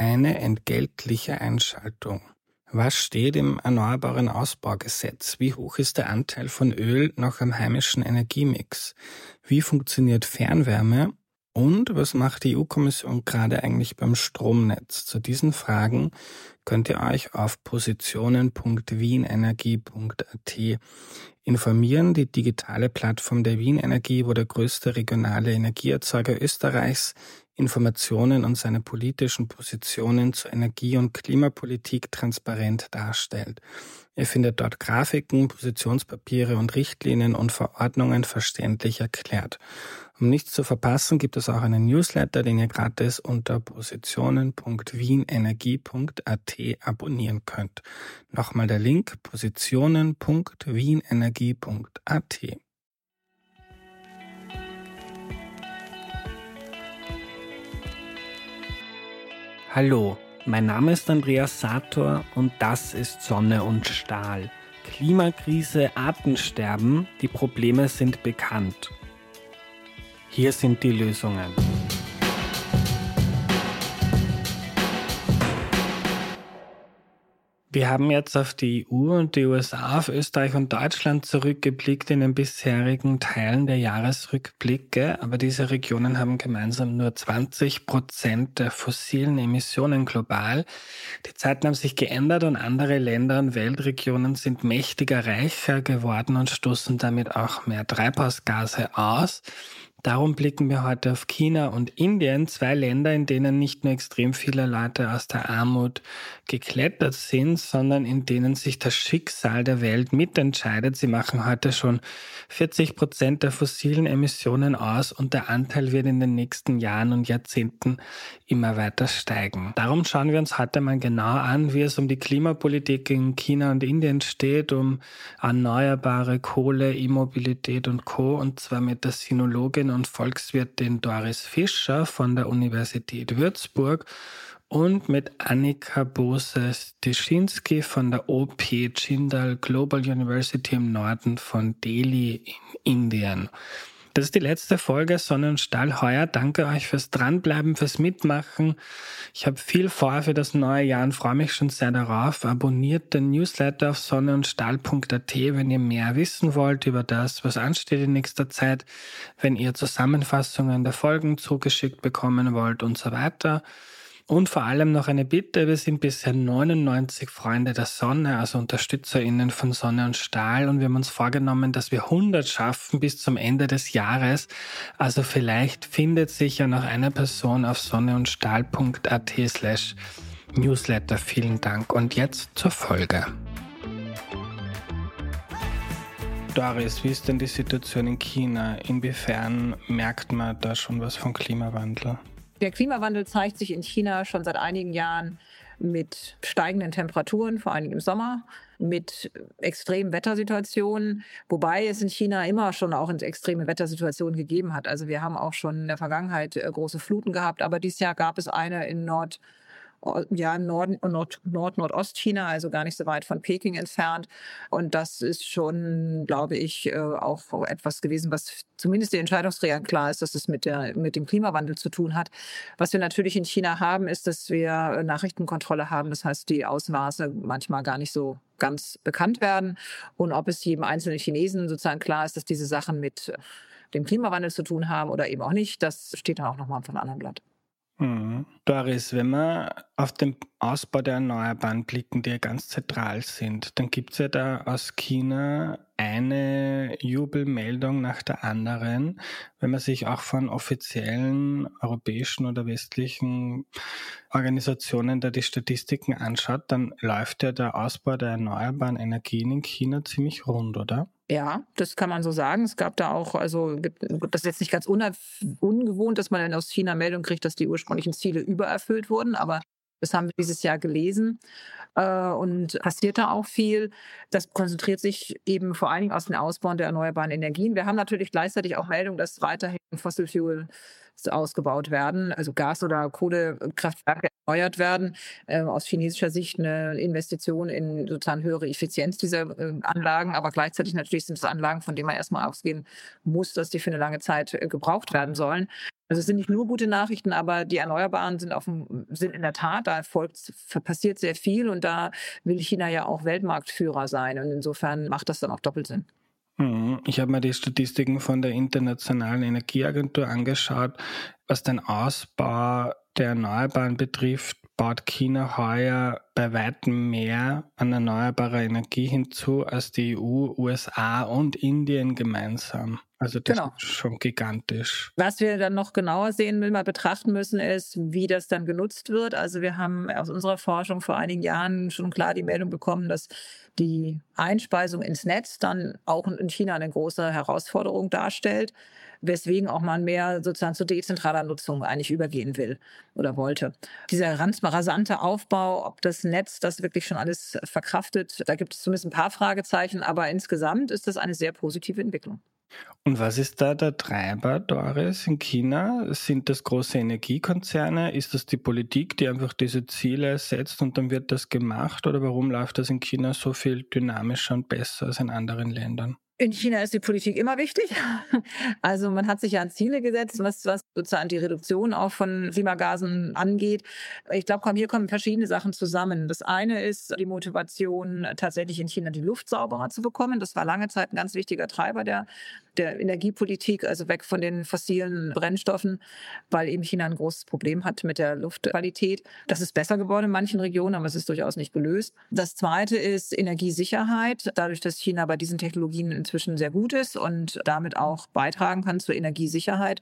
eine entgeltliche Einschaltung. Was steht im Erneuerbaren Ausbaugesetz? Wie hoch ist der Anteil von Öl noch am heimischen Energiemix? Wie funktioniert Fernwärme? Und was macht die EU-Kommission gerade eigentlich beim Stromnetz? Zu diesen Fragen könnt ihr euch auf positionen.wienenergie.at informieren. Die digitale Plattform der Wien Energie, wo der größte regionale Energieerzeuger Österreichs Informationen und seine politischen Positionen zur Energie- und Klimapolitik transparent darstellt. Ihr findet dort Grafiken, Positionspapiere und Richtlinien und Verordnungen verständlich erklärt. Um nichts zu verpassen, gibt es auch einen Newsletter, den ihr gratis unter positionen.wienenergie.at abonnieren könnt. Nochmal der Link positionen.wienenergie.at. Hallo, mein Name ist Andreas Sator und das ist Sonne und Stahl. Klimakrise, Artensterben, die Probleme sind bekannt. Hier sind die Lösungen. Wir haben jetzt auf die EU und die USA, auf Österreich und Deutschland zurückgeblickt in den bisherigen Teilen der Jahresrückblicke, aber diese Regionen haben gemeinsam nur 20 Prozent der fossilen Emissionen global. Die Zeiten haben sich geändert und andere Länder und Weltregionen sind mächtiger reicher geworden und stoßen damit auch mehr Treibhausgase aus. Darum blicken wir heute auf China und Indien, zwei Länder, in denen nicht nur extrem viele Leute aus der Armut geklettert sind, sondern in denen sich das Schicksal der Welt mitentscheidet. Sie machen heute schon 40 Prozent der fossilen Emissionen aus und der Anteil wird in den nächsten Jahren und Jahrzehnten immer weiter steigen. Darum schauen wir uns heute mal genau an, wie es um die Klimapolitik in China und Indien steht, um erneuerbare Kohle, E-Mobilität und Co. und zwar mit der Sinologin und Volkswirtin Doris Fischer von der Universität Würzburg und mit Annika Bose-Stischinski von der OP Jindal Global University im Norden von Delhi in Indien. Das ist die letzte Folge Sonne und Stahl heuer. Danke euch fürs Dranbleiben, fürs Mitmachen. Ich habe viel vor für das neue Jahr und freue mich schon sehr darauf. Abonniert den Newsletter auf sonneundstahl.at, wenn ihr mehr wissen wollt über das, was ansteht in nächster Zeit, wenn ihr Zusammenfassungen der Folgen zugeschickt bekommen wollt und so weiter. Und vor allem noch eine Bitte, wir sind bisher 99 Freunde der Sonne, also UnterstützerInnen von Sonne und Stahl und wir haben uns vorgenommen, dass wir 100 schaffen bis zum Ende des Jahres. Also vielleicht findet sich ja noch eine Person auf sonneundstahl.at slash Newsletter. Vielen Dank und jetzt zur Folge. Doris, wie ist denn die Situation in China? Inwiefern merkt man da schon was vom Klimawandel? Der Klimawandel zeigt sich in China schon seit einigen Jahren mit steigenden Temperaturen, vor allem im Sommer, mit extremen Wettersituationen, wobei es in China immer schon auch extreme Wettersituationen gegeben hat. Also wir haben auch schon in der Vergangenheit äh, große Fluten gehabt, aber dieses Jahr gab es eine in Nord ja, Nord, Nord, Nord, Nordostchina, also gar nicht so weit von Peking entfernt. Und das ist schon, glaube ich, äh, auch etwas gewesen, was zumindest den Entscheidungsträgern klar ist, dass es mit, der, mit dem Klimawandel zu tun hat. Was wir natürlich in China haben, ist, dass wir Nachrichtenkontrolle haben. Das heißt, die Ausmaße manchmal gar nicht so ganz bekannt werden. Und ob es jedem einzelnen Chinesen sozusagen klar ist, dass diese Sachen mit dem Klimawandel zu tun haben oder eben auch nicht, das steht dann auch nochmal auf einem anderen Blatt. Mhm. Doris, wenn wir auf den Ausbau der Erneuerbaren blicken, die ja ganz zentral sind, dann gibt es ja da aus China eine Jubelmeldung nach der anderen. Wenn man sich auch von offiziellen europäischen oder westlichen Organisationen da die Statistiken anschaut, dann läuft ja der Ausbau der erneuerbaren Energien in China ziemlich rund, oder? Ja, das kann man so sagen. Es gab da auch, also das ist jetzt nicht ganz ungewohnt, dass man dann aus China Meldung kriegt, dass die ursprünglichen Ziele übererfüllt wurden, aber das haben wir dieses Jahr gelesen äh, und passiert da auch viel. Das konzentriert sich eben vor allen Dingen aus dem Ausbau der erneuerbaren Energien. Wir haben natürlich gleichzeitig auch Meldung, dass weiterhin Fossil Fuel ausgebaut werden, also Gas- oder Kohlekraftwerke erneuert werden. Äh, aus chinesischer Sicht eine Investition in sozusagen höhere Effizienz dieser äh, Anlagen, aber gleichzeitig natürlich sind es Anlagen, von denen man erstmal ausgehen muss, dass die für eine lange Zeit äh, gebraucht werden sollen. Also es sind nicht nur gute Nachrichten, aber die Erneuerbaren sind, auf dem, sind in der Tat, da folgt, passiert sehr viel und da will China ja auch Weltmarktführer sein. Und insofern macht das dann auch doppelt Sinn. Mhm. Ich habe mir die Statistiken von der Internationalen Energieagentur angeschaut, was den Ausbau der Erneuerbaren betrifft baut China heuer bei weitem mehr an erneuerbarer Energie hinzu als die EU, USA und Indien gemeinsam. Also das genau. ist schon gigantisch. Was wir dann noch genauer sehen, will mal betrachten müssen, ist, wie das dann genutzt wird. Also wir haben aus unserer Forschung vor einigen Jahren schon klar die Meldung bekommen, dass die Einspeisung ins Netz dann auch in China eine große Herausforderung darstellt weswegen auch man mehr sozusagen zu dezentraler Nutzung eigentlich übergehen will oder wollte. Dieser rasante Aufbau, ob das Netz das wirklich schon alles verkraftet, da gibt es zumindest ein paar Fragezeichen, aber insgesamt ist das eine sehr positive Entwicklung. Und was ist da der Treiber, Doris, in China? Sind das große Energiekonzerne? Ist das die Politik, die einfach diese Ziele setzt und dann wird das gemacht? Oder warum läuft das in China so viel dynamischer und besser als in anderen Ländern? In China ist die Politik immer wichtig. Also man hat sich ja an Ziele gesetzt, was, was sozusagen die Reduktion auch von Klimagasen angeht. Ich glaube, hier kommen verschiedene Sachen zusammen. Das eine ist die Motivation, tatsächlich in China die Luft sauberer zu bekommen. Das war lange Zeit ein ganz wichtiger Treiber der, der Energiepolitik, also weg von den fossilen Brennstoffen, weil eben China ein großes Problem hat mit der Luftqualität. Das ist besser geworden in manchen Regionen, aber es ist durchaus nicht gelöst. Das zweite ist Energiesicherheit. Dadurch, dass China bei diesen Technologien inzwischen sehr gut ist und damit auch beitragen kann zur Energiesicherheit,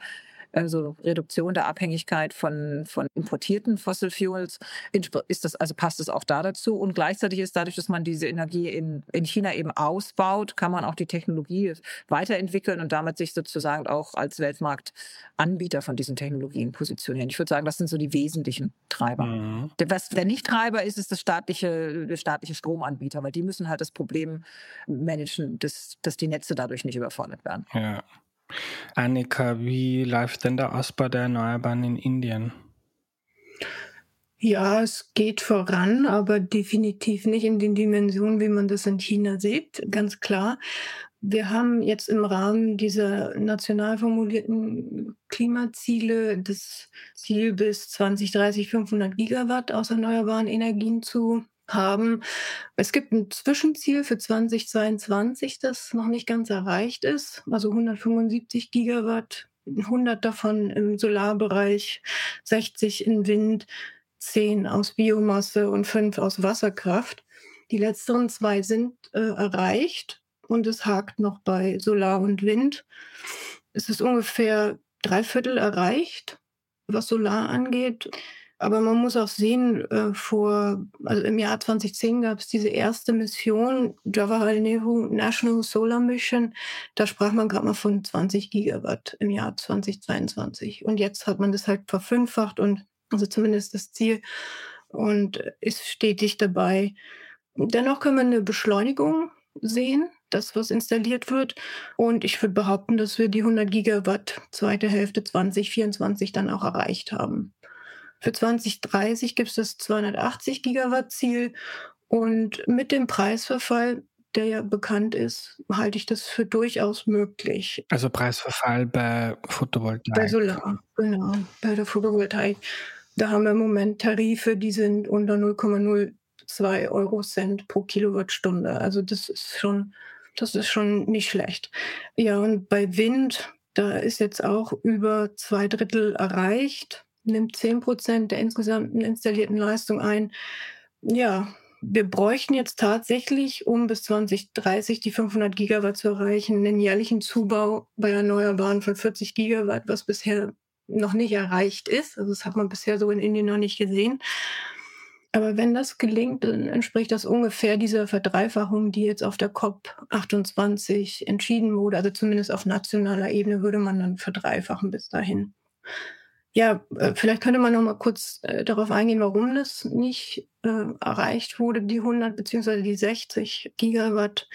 also Reduktion der Abhängigkeit von, von importierten Fossil Fuels, ist das, also passt es auch da dazu. Und gleichzeitig ist dadurch, dass man diese Energie in, in China eben ausbaut, kann man auch die Technologie weiterentwickeln und damit sich sozusagen auch als Weltmarktanbieter von diesen Technologien positionieren. Ich würde sagen, das sind so die wesentlichen Treiber. Mhm. Der, was der Nicht-Treiber ist, ist das staatliche, der staatliche Stromanbieter, weil die müssen halt das Problem managen, dass, dass die Netze dadurch nicht überfordert werden. Ja. Annika, wie läuft denn der Ausbau der Erneuerbaren in Indien? Ja, es geht voran, aber definitiv nicht in den Dimensionen, wie man das in China sieht, ganz klar. Wir haben jetzt im Rahmen dieser national formulierten Klimaziele das Ziel bis 2030 500 Gigawatt aus erneuerbaren Energien zu haben. Es gibt ein Zwischenziel für 2022, das noch nicht ganz erreicht ist, also 175 Gigawatt, 100 davon im Solarbereich, 60 in Wind, 10 aus Biomasse und 5 aus Wasserkraft. Die letzteren zwei sind äh, erreicht und es hakt noch bei Solar und Wind. Es ist ungefähr drei Viertel erreicht, was Solar angeht. Aber man muss auch sehen, äh, vor, also im Jahr 2010 gab es diese erste Mission, Jawaharlal Nehru National Solar Mission. Da sprach man gerade mal von 20 Gigawatt im Jahr 2022. Und jetzt hat man das halt verfünffacht und also zumindest das Ziel und ist stetig dabei. Dennoch können wir eine Beschleunigung sehen, das, was installiert wird. Und ich würde behaupten, dass wir die 100 Gigawatt zweite Hälfte 2024 dann auch erreicht haben. Für 2030 gibt es das 280 Gigawatt Ziel und mit dem Preisverfall, der ja bekannt ist, halte ich das für durchaus möglich. Also Preisverfall bei Photovoltaik. Bei Solar, genau, bei der Photovoltaik. Da haben wir im Moment Tarife, die sind unter 0,02 Euro Cent pro Kilowattstunde. Also das ist schon, das ist schon nicht schlecht. Ja, und bei Wind, da ist jetzt auch über zwei Drittel erreicht nimmt 10 Prozent der insgesamten installierten Leistung ein. Ja, wir bräuchten jetzt tatsächlich, um bis 2030 die 500 Gigawatt zu erreichen, einen jährlichen Zubau bei Erneuerbaren von 40 Gigawatt, was bisher noch nicht erreicht ist. Also das hat man bisher so in Indien noch nicht gesehen. Aber wenn das gelingt, dann entspricht das ungefähr dieser Verdreifachung, die jetzt auf der COP 28 entschieden wurde. Also zumindest auf nationaler Ebene würde man dann verdreifachen bis dahin. Ja, äh, vielleicht könnte man noch mal kurz äh, darauf eingehen, warum das nicht äh, erreicht wurde, die 100 bzw. die 60 Gigawatt.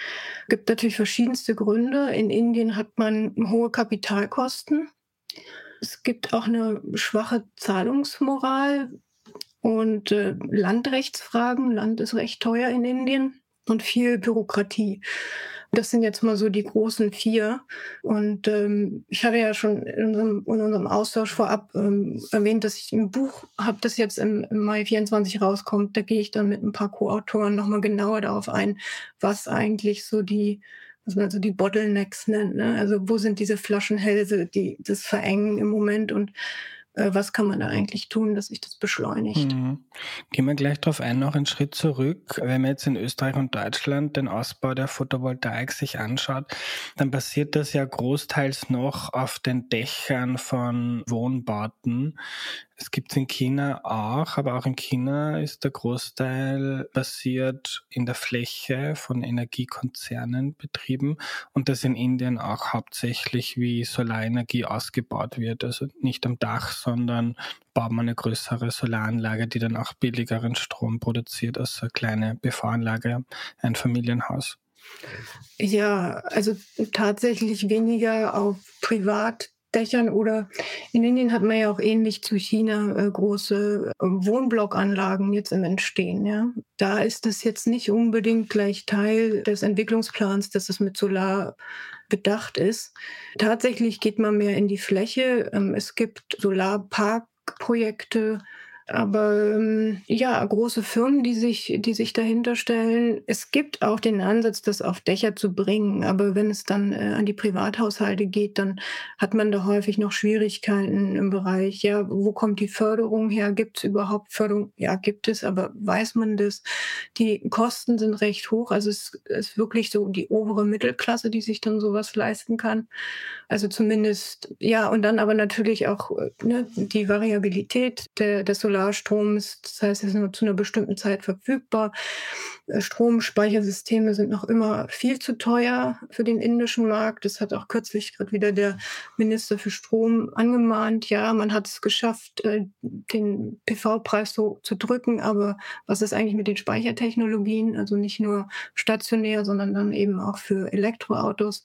Gibt natürlich verschiedenste Gründe. In Indien hat man hohe Kapitalkosten. Es gibt auch eine schwache Zahlungsmoral und äh, Landrechtsfragen. Land ist recht teuer in Indien und viel Bürokratie. Das sind jetzt mal so die großen vier. Und ähm, ich hatte ja schon in unserem, in unserem Austausch vorab ähm, erwähnt, dass ich ein Buch habe, das jetzt im, im, Mai 24 rauskommt. Da gehe ich dann mit ein paar Co-Autoren nochmal genauer darauf ein, was eigentlich so die was man so die Bottlenecks nennt. Ne? Also wo sind diese Flaschenhälse, die das verengen im Moment und was kann man da eigentlich tun, dass sich das beschleunigt. Mhm. Gehen wir gleich darauf ein, noch einen Schritt zurück. Wenn man jetzt in Österreich und Deutschland den Ausbau der Photovoltaik sich anschaut, dann passiert das ja großteils noch auf den Dächern von Wohnbauten. Es gibt es in China auch, aber auch in China ist der Großteil basiert in der Fläche von Energiekonzernen betrieben und das in Indien auch hauptsächlich wie Solarenergie ausgebaut wird. Also nicht am Dach, sondern baut man eine größere Solaranlage, die dann auch billigeren Strom produziert als eine kleine PV-Anlage, ein Familienhaus. Ja, also tatsächlich weniger auf Privat Dächern oder in Indien hat man ja auch ähnlich zu China äh, große äh, Wohnblockanlagen jetzt im Entstehen. Ja. Da ist es jetzt nicht unbedingt gleich Teil des Entwicklungsplans, dass es mit Solar bedacht ist. Tatsächlich geht man mehr in die Fläche. Ähm, es gibt Solarparkprojekte, aber ähm, ja, große Firmen, die sich, die sich dahinter stellen. Es gibt auch den Ansatz, das auf Dächer zu bringen. Aber wenn es dann äh, an die Privathaushalte geht, dann hat man da häufig noch Schwierigkeiten im Bereich, ja, wo kommt die Förderung her? Gibt es überhaupt Förderung? Ja, gibt es, aber weiß man das? Die Kosten sind recht hoch. Also es ist wirklich so die obere Mittelklasse, die sich dann sowas leisten kann. Also zumindest, ja, und dann aber natürlich auch äh, ne, die Variabilität der, des Solarstroms. Das heißt, es ist nur zu einer bestimmten Zeit verfügbar. Äh, Stromspeichersysteme sind noch immer viel zu teuer für den indischen Markt. Das hat auch kürzlich gerade wieder der Minister für Strom angemahnt. Ja, man hat es geschafft, äh, den PV-Preis so zu drücken, aber was ist eigentlich mit den Speichertechnologien? Also nicht nur stationär, sondern dann eben auch für Elektroautos,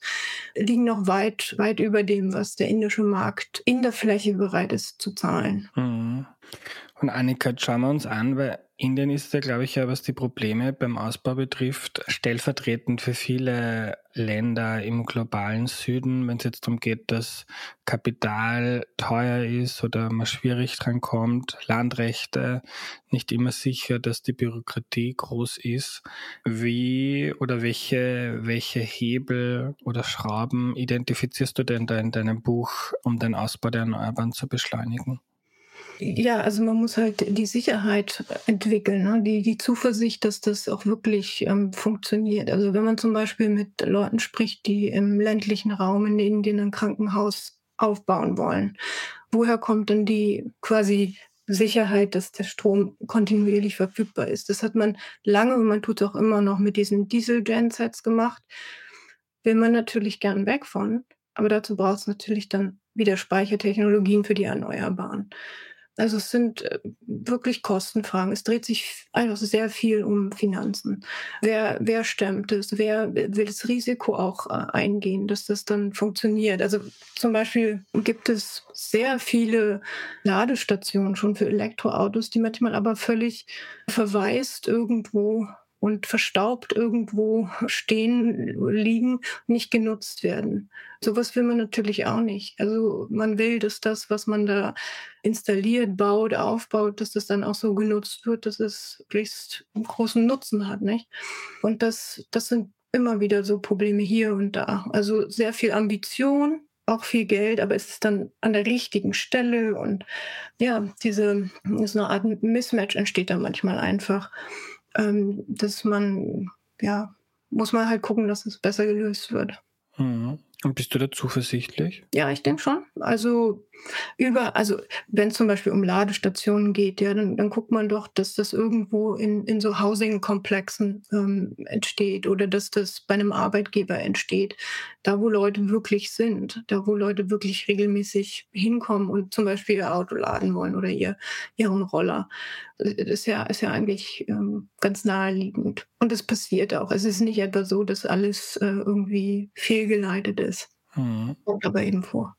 liegen noch weit, weit über dem, was der indische Markt in der Fläche bereit ist zu zahlen. Mhm. Und Annika, schauen wir uns an, weil Indien ist ja, glaube ich, ja, was die Probleme beim Ausbau betrifft, stellvertretend für viele Länder im globalen Süden, wenn es jetzt darum geht, dass Kapital teuer ist oder man schwierig dran kommt, Landrechte nicht immer sicher, dass die Bürokratie groß ist. Wie oder welche, welche Hebel oder Schrauben identifizierst du denn da in deinem Buch, um den Ausbau der Erneuerbaren zu beschleunigen? Ja, also man muss halt die Sicherheit entwickeln, ne? die, die Zuversicht, dass das auch wirklich ähm, funktioniert. Also wenn man zum Beispiel mit Leuten spricht, die im ländlichen Raum in Indien ein Krankenhaus aufbauen wollen, woher kommt denn die quasi Sicherheit, dass der Strom kontinuierlich verfügbar ist? Das hat man lange und man tut es auch immer noch mit diesen Diesel-Gensets gemacht. Will man natürlich gern weg von, aber dazu braucht es natürlich dann wieder Speichertechnologien für die Erneuerbaren. Also es sind äh, wirklich Kostenfragen. Es dreht sich einfach sehr viel um Finanzen. Wer, wer stemmt es? Wer will das Risiko auch äh, eingehen, dass das dann funktioniert? Also zum Beispiel gibt es sehr viele Ladestationen schon für Elektroautos, die manchmal aber völlig verwaist irgendwo und verstaubt irgendwo stehen, liegen, nicht genutzt werden. Sowas will man natürlich auch nicht. Also man will, dass das, was man da installiert, baut, aufbaut, dass das dann auch so genutzt wird, dass es möglichst großen Nutzen hat, nicht? Und das, das sind immer wieder so Probleme hier und da. Also sehr viel Ambition, auch viel Geld, aber es ist dann an der richtigen Stelle und ja, diese, so eine Art Mismatch entsteht da manchmal einfach ähm, dass man, ja, muss man halt gucken, dass es besser gelöst wird. Mhm. Und bist du da zuversichtlich? Ja, ich denke schon. Also über, also wenn es zum Beispiel um Ladestationen geht, ja, dann, dann guckt man doch, dass das irgendwo in, in so Housing-Komplexen ähm, entsteht oder dass das bei einem Arbeitgeber entsteht. Da, wo Leute wirklich sind, da, wo Leute wirklich regelmäßig hinkommen und zum Beispiel ihr Auto laden wollen oder ihr, ihren Roller. Das ist ja, ist ja eigentlich ähm, ganz naheliegend. Und es passiert auch. Es ist nicht etwa so, dass alles äh, irgendwie fehlgeleitet ist. Mhm. Kommt aber eben vor.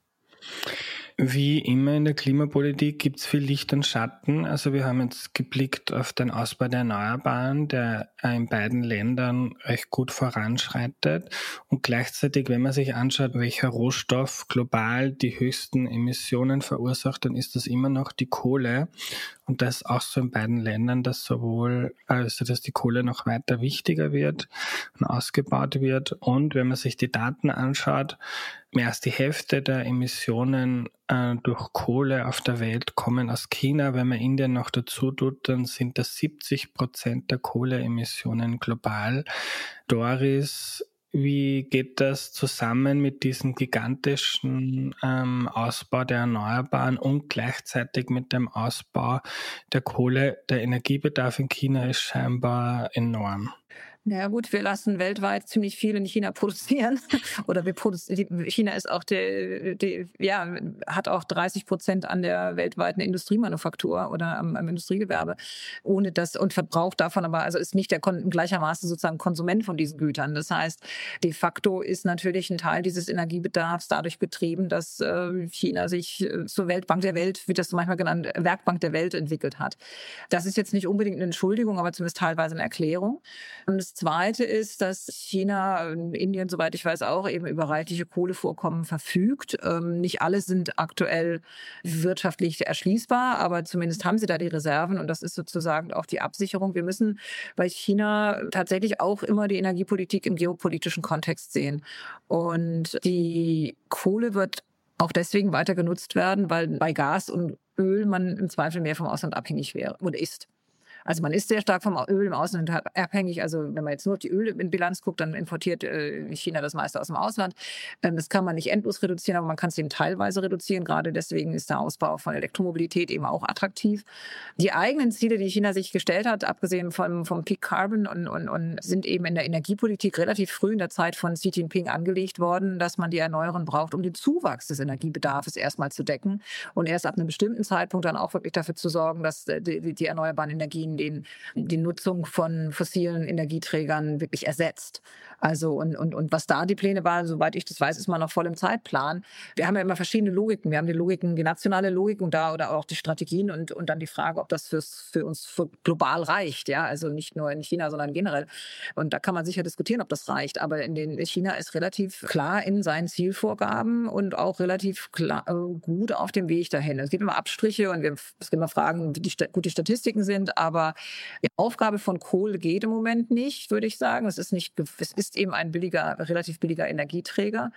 Wie immer in der Klimapolitik gibt es viel Licht und Schatten. Also wir haben jetzt geblickt auf den Ausbau der Erneuerbaren, der in beiden Ländern recht gut voranschreitet. Und gleichzeitig, wenn man sich anschaut, welcher Rohstoff global die höchsten Emissionen verursacht, dann ist das immer noch die Kohle. Und das auch so in beiden Ländern, dass sowohl, also dass die Kohle noch weiter wichtiger wird und ausgebaut wird. Und wenn man sich die Daten anschaut, mehr als die Hälfte der Emissionen äh, durch Kohle auf der Welt kommen aus China. Wenn man Indien noch dazu tut, dann sind das 70 Prozent der Kohleemissionen global. Doris, wie geht das zusammen mit diesem gigantischen ähm, Ausbau der Erneuerbaren und gleichzeitig mit dem Ausbau der Kohle? Der Energiebedarf in China ist scheinbar enorm. Naja gut, wir lassen weltweit ziemlich viel in China produzieren. Oder wir produzieren, China ist auch der, der, ja, hat auch 30 Prozent an der weltweiten Industriemanufaktur oder am, am, Industriegewerbe. Ohne das und verbraucht davon aber, also ist nicht der gleichermaßen sozusagen Konsument von diesen Gütern. Das heißt, de facto ist natürlich ein Teil dieses Energiebedarfs dadurch getrieben, dass äh, China sich äh, zur Weltbank der Welt, wie das manchmal genannt, Werkbank der Welt entwickelt hat. Das ist jetzt nicht unbedingt eine Entschuldigung, aber zumindest teilweise eine Erklärung. Und das Zweite ist, dass China, Indien, soweit ich weiß, auch eben über reichliche Kohlevorkommen verfügt. Ähm, nicht alle sind aktuell wirtschaftlich erschließbar, aber zumindest haben sie da die Reserven und das ist sozusagen auch die Absicherung. Wir müssen bei China tatsächlich auch immer die Energiepolitik im geopolitischen Kontext sehen. Und die Kohle wird auch deswegen weiter genutzt werden, weil bei Gas und Öl man im Zweifel mehr vom Ausland abhängig wäre oder ist. Also man ist sehr stark vom Öl im Ausland abhängig. Also wenn man jetzt nur auf die Ölbilanz guckt, dann importiert äh, China das meiste aus dem Ausland. Ähm, das kann man nicht endlos reduzieren, aber man kann es eben teilweise reduzieren. Gerade deswegen ist der Ausbau von Elektromobilität eben auch attraktiv. Die eigenen Ziele, die China sich gestellt hat, abgesehen vom, vom Peak Carbon und, und, und sind eben in der Energiepolitik relativ früh in der Zeit von Xi Jinping angelegt worden, dass man die Erneuerbaren braucht, um den Zuwachs des Energiebedarfs erstmal zu decken und erst ab einem bestimmten Zeitpunkt dann auch wirklich dafür zu sorgen, dass äh, die, die erneuerbaren Energien den, die Nutzung von fossilen Energieträgern wirklich ersetzt. Also und, und, und was da die Pläne waren, soweit ich das weiß, ist man noch voll im Zeitplan. Wir haben ja immer verschiedene Logiken. Wir haben die Logiken, die nationale Logik und da oder auch die Strategien und, und dann die Frage, ob das fürs, für uns für global reicht. Ja, also nicht nur in China, sondern generell. Und da kann man sicher diskutieren, ob das reicht. Aber in den China ist relativ klar in seinen Zielvorgaben und auch relativ klar, äh, gut auf dem Weg dahin. Es gibt immer Abstriche und wir, es gibt immer Fragen, wie die, gut die Statistiken sind, aber die Aufgabe von Kohle geht im Moment nicht, würde ich sagen. Es ist nicht, es ist eben ein billiger, relativ billiger Energieträger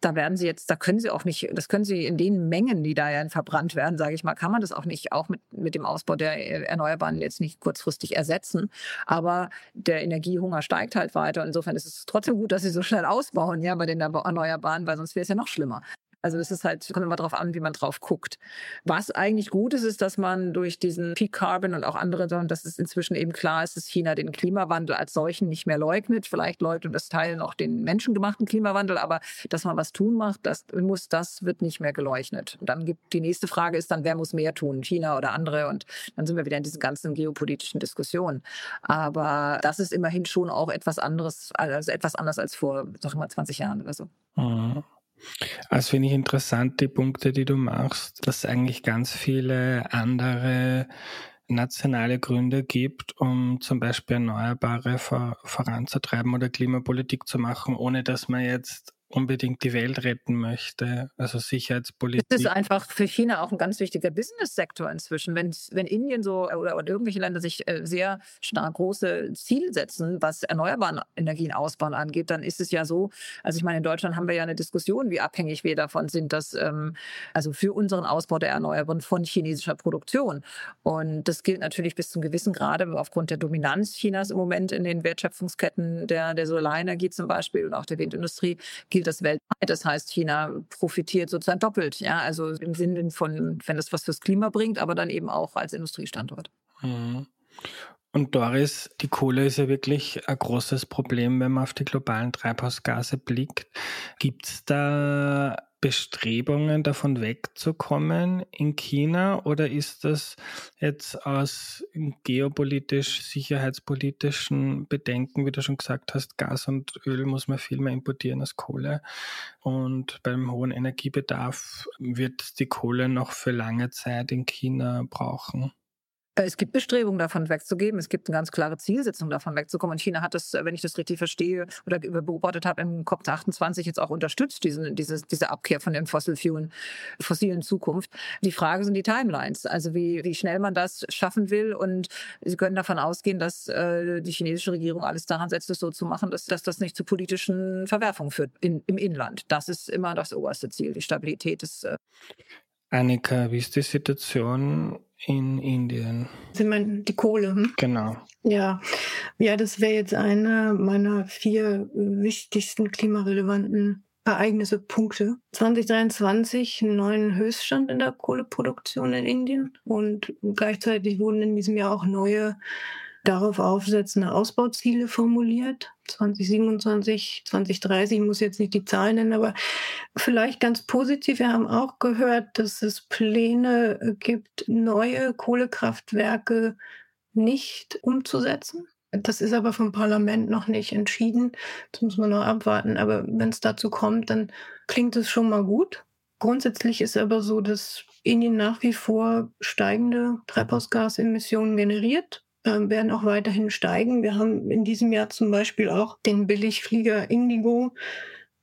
da werden sie jetzt, da können sie auch nicht, das können sie in den Mengen, die da ja verbrannt werden, sage ich mal, kann man das auch nicht, auch mit, mit dem Ausbau der Erneuerbaren jetzt nicht kurzfristig ersetzen. Aber der Energiehunger steigt halt weiter. Insofern ist es trotzdem gut, dass sie so schnell ausbauen, ja, bei den Erneuerbaren, weil sonst wäre es ja noch schlimmer. Also das ist halt, kommt immer darauf an, wie man drauf guckt. Was eigentlich gut ist, ist, dass man durch diesen Peak Carbon und auch andere, dass es inzwischen eben klar ist, dass China den Klimawandel als solchen nicht mehr leugnet. Vielleicht leugnet das Teil noch den menschengemachten Klimawandel, aber dass man was tun macht, das muss, das wird nicht mehr geleugnet. Und dann gibt die nächste Frage ist dann, wer muss mehr tun, China oder andere? Und dann sind wir wieder in diesen ganzen geopolitischen Diskussionen. Aber das ist immerhin schon auch etwas anderes, also etwas anders als vor, sag mal, 20 Jahren oder so. Mhm. Also finde ich interessant die Punkte, die du machst, dass es eigentlich ganz viele andere nationale Gründe gibt, um zum Beispiel Erneuerbare vor, voranzutreiben oder Klimapolitik zu machen, ohne dass man jetzt unbedingt die Welt retten möchte, also Sicherheitspolitik. Das ist einfach für China auch ein ganz wichtiger Business-Sektor inzwischen. Wenn, wenn Indien so oder, oder irgendwelche Länder sich äh, sehr stark große Ziele setzen, was erneuerbare Energien ausbauen angeht, dann ist es ja so, also ich meine, in Deutschland haben wir ja eine Diskussion, wie abhängig wir davon sind, dass ähm, also für unseren Ausbau der Erneuerbaren von chinesischer Produktion. Und das gilt natürlich bis zum gewissen Grade aufgrund der Dominanz Chinas im Moment in den Wertschöpfungsketten der, der Solarenergie zum Beispiel und auch der Windindustrie gilt das weltweit. Das heißt, China profitiert sozusagen doppelt. Ja, also im Sinne von, wenn das was fürs Klima bringt, aber dann eben auch als Industriestandort. Mhm. Und Doris, die Kohle ist ja wirklich ein großes Problem, wenn man auf die globalen Treibhausgase blickt. Gibt es da Bestrebungen, davon wegzukommen in China oder ist das jetzt aus geopolitisch, sicherheitspolitischen Bedenken, wie du schon gesagt hast, Gas und Öl muss man viel mehr importieren als Kohle und beim hohen Energiebedarf wird die Kohle noch für lange Zeit in China brauchen? Äh, es gibt Bestrebungen, davon wegzugeben. Es gibt eine ganz klare Zielsetzung, davon wegzukommen. Und China hat das, äh, wenn ich das richtig verstehe oder beobachtet habe, im COP28 jetzt auch unterstützt, diesen, diese, diese Abkehr von den Fossil Fuelen, fossilen Zukunft. Die Frage sind die Timelines, also wie, wie schnell man das schaffen will. Und Sie können davon ausgehen, dass äh, die chinesische Regierung alles daran setzt, es so zu machen, dass, dass das nicht zu politischen Verwerfungen führt in, im Inland. Das ist immer das oberste Ziel, die Stabilität des. Äh Annika, wie ist die Situation in Indien? Sie meinen die Kohle? Hm? Genau. Ja, ja, das wäre jetzt einer meiner vier wichtigsten klimarelevanten Ereignisse, Punkte. 2023 einen neuen Höchststand in der Kohleproduktion in Indien und gleichzeitig wurden in diesem Jahr auch neue darauf aufsetzende Ausbauziele formuliert. 2027, 2030, ich muss jetzt nicht die Zahlen nennen, aber vielleicht ganz positiv. Wir haben auch gehört, dass es Pläne gibt, neue Kohlekraftwerke nicht umzusetzen. Das ist aber vom Parlament noch nicht entschieden. Das muss man noch abwarten. Aber wenn es dazu kommt, dann klingt es schon mal gut. Grundsätzlich ist aber so, dass Indien nach wie vor steigende Treibhausgasemissionen generiert werden auch weiterhin steigen. Wir haben in diesem Jahr zum Beispiel auch den Billigflieger Indigo,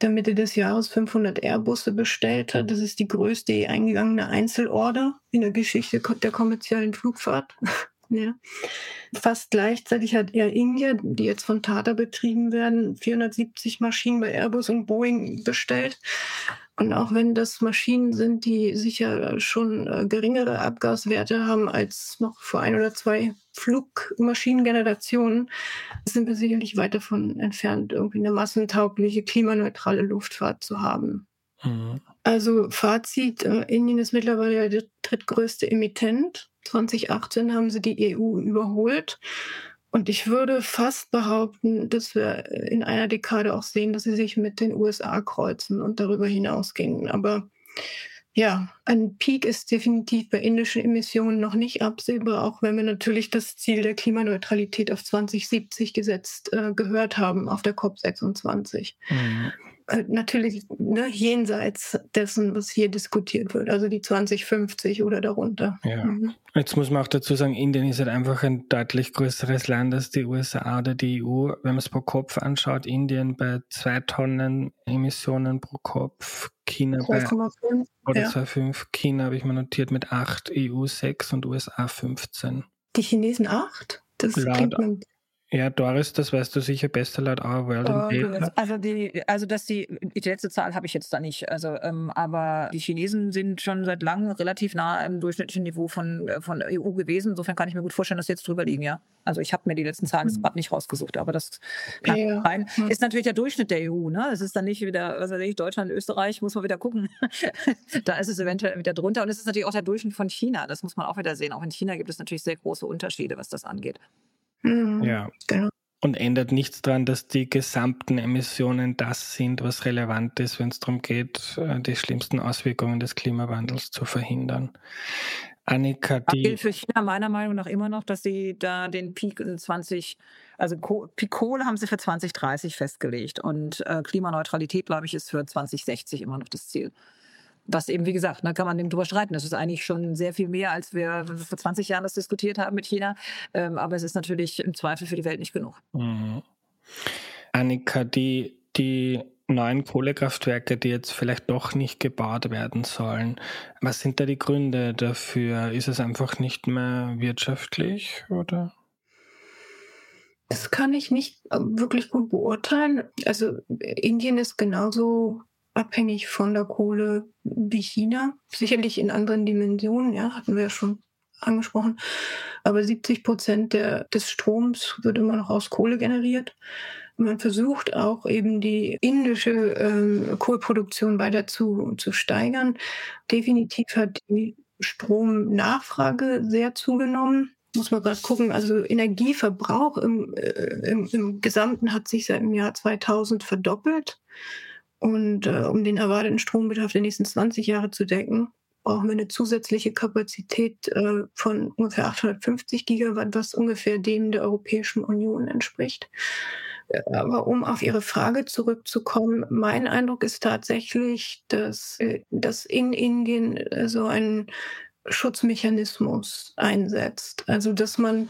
der Mitte des Jahres 500 Airbusse bestellt hat. Das ist die größte eingegangene Einzelorder in der Geschichte der kommerziellen Flugfahrt. ja. Fast gleichzeitig hat Air India, die jetzt von Tata betrieben werden, 470 Maschinen bei Airbus und Boeing bestellt. Und auch wenn das Maschinen sind, die sicher schon äh, geringere Abgaswerte haben als noch vor ein oder zwei Flugmaschinengenerationen, sind wir sicherlich weit davon entfernt, irgendwie eine massentaugliche, klimaneutrale Luftfahrt zu haben. Mhm. Also Fazit, äh, Indien ist mittlerweile der drittgrößte Emittent. 2018 haben sie die EU überholt. Und ich würde fast behaupten, dass wir in einer Dekade auch sehen, dass sie sich mit den USA kreuzen und darüber hinausgehen. Aber ja, ein Peak ist definitiv bei indischen Emissionen noch nicht absehbar, auch wenn wir natürlich das Ziel der Klimaneutralität auf 2070 gesetzt äh, gehört haben auf der COP26. Mhm. Äh, natürlich ne, jenseits dessen, was hier diskutiert wird, also die 2050 oder darunter. Ja. Mhm. Jetzt muss man auch dazu sagen, Indien ist halt einfach ein deutlich größeres Land als die USA oder die EU. Wenn man es pro Kopf anschaut, Indien bei zwei Tonnen Emissionen pro Kopf, China 2, bei 5, oder ja. 2,5, China habe ich mal notiert mit 8, EU 6 und USA 15. Die Chinesen 8? Das Laut, klingt man ja, Doris, das weißt du sicher besser laut Our World oh, in Also die, also dass die, die letzte Zahl habe ich jetzt da nicht. Also, ähm, aber die Chinesen sind schon seit langem relativ nah im durchschnittlichen Niveau von, äh, von EU gewesen. Insofern kann ich mir gut vorstellen, dass sie jetzt drüber liegen, ja. Also ich habe mir die letzten Zahlen mhm. nicht rausgesucht, aber das kann ja, sein. Ja. Ist natürlich der Durchschnitt der EU, ne? Es ist dann nicht wieder, was weiß ich, Deutschland, Österreich, muss man wieder gucken. da ist es eventuell wieder drunter. Und es ist natürlich auch der Durchschnitt von China. Das muss man auch wieder sehen. Auch in China gibt es natürlich sehr große Unterschiede, was das angeht. Mhm. Ja. Genau. Und ändert nichts daran, dass die gesamten Emissionen das sind, was relevant ist, wenn es darum geht, äh, die schlimmsten Auswirkungen des Klimawandels zu verhindern. Annika, die. Gilt für China meiner Meinung nach immer noch, dass sie da den Peak in 20, also Kohle haben sie für 2030 festgelegt und äh, Klimaneutralität, glaube ich, ist für 2060 immer noch das Ziel was eben, wie gesagt, da kann man dem drüber streiten. Das ist eigentlich schon sehr viel mehr, als wir vor 20 Jahren das diskutiert haben mit China. Ähm, aber es ist natürlich im Zweifel für die Welt nicht genug. Mhm. Annika, die, die neuen Kohlekraftwerke, die jetzt vielleicht doch nicht gebaut werden sollen, was sind da die Gründe dafür? Ist es einfach nicht mehr wirtschaftlich oder? Das kann ich nicht äh, wirklich gut beurteilen. Also Indien ist genauso abhängig von der Kohle wie China. Sicherlich in anderen Dimensionen, ja, hatten wir ja schon angesprochen. Aber 70 Prozent der, des Stroms wird immer noch aus Kohle generiert. Man versucht auch eben die indische ähm, Kohlproduktion weiter zu, zu steigern. Definitiv hat die Stromnachfrage sehr zugenommen. Muss man gerade gucken, also Energieverbrauch im, äh, im, im Gesamten hat sich seit dem Jahr 2000 verdoppelt. Und äh, um den erwarteten Strombedarf der nächsten 20 Jahre zu decken, brauchen wir eine zusätzliche Kapazität äh, von ungefähr 850 Gigawatt, was ungefähr dem der Europäischen Union entspricht. Äh, aber um auf Ihre Frage zurückzukommen, mein Eindruck ist tatsächlich, dass, äh, dass in Indien äh, so ein Schutzmechanismus einsetzt. Also dass man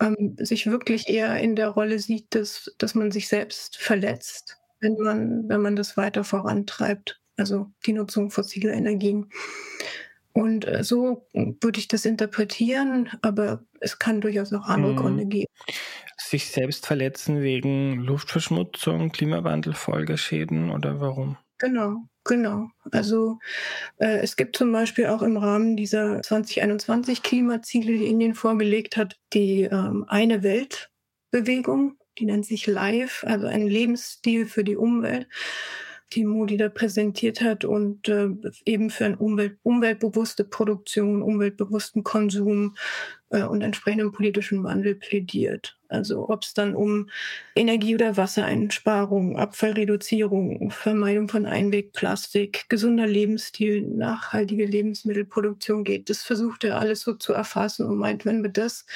ähm, sich wirklich eher in der Rolle sieht, dass, dass man sich selbst verletzt, wenn man, wenn man das weiter vorantreibt. Also die Nutzung fossiler Energien. Und äh, so würde ich das interpretieren, aber es kann durchaus auch andere mhm. Gründe geben. Sich selbst verletzen wegen Luftverschmutzung, Klimawandelfolgeschäden oder warum? Genau, genau. Also äh, es gibt zum Beispiel auch im Rahmen dieser 2021 Klimaziele, die Indien vorgelegt hat, die ähm, eine Weltbewegung, die nennt sich Live, also ein Lebensstil für die Umwelt die Modi da präsentiert hat und äh, eben für eine Umwelt, umweltbewusste Produktion, umweltbewussten Konsum äh, und entsprechenden politischen Wandel plädiert. Also ob es dann um Energie- oder Wassereinsparung, Abfallreduzierung, Vermeidung von Einwegplastik, gesunder Lebensstil, nachhaltige Lebensmittelproduktion geht, das versucht er alles so zu erfassen und meint, wenn wir das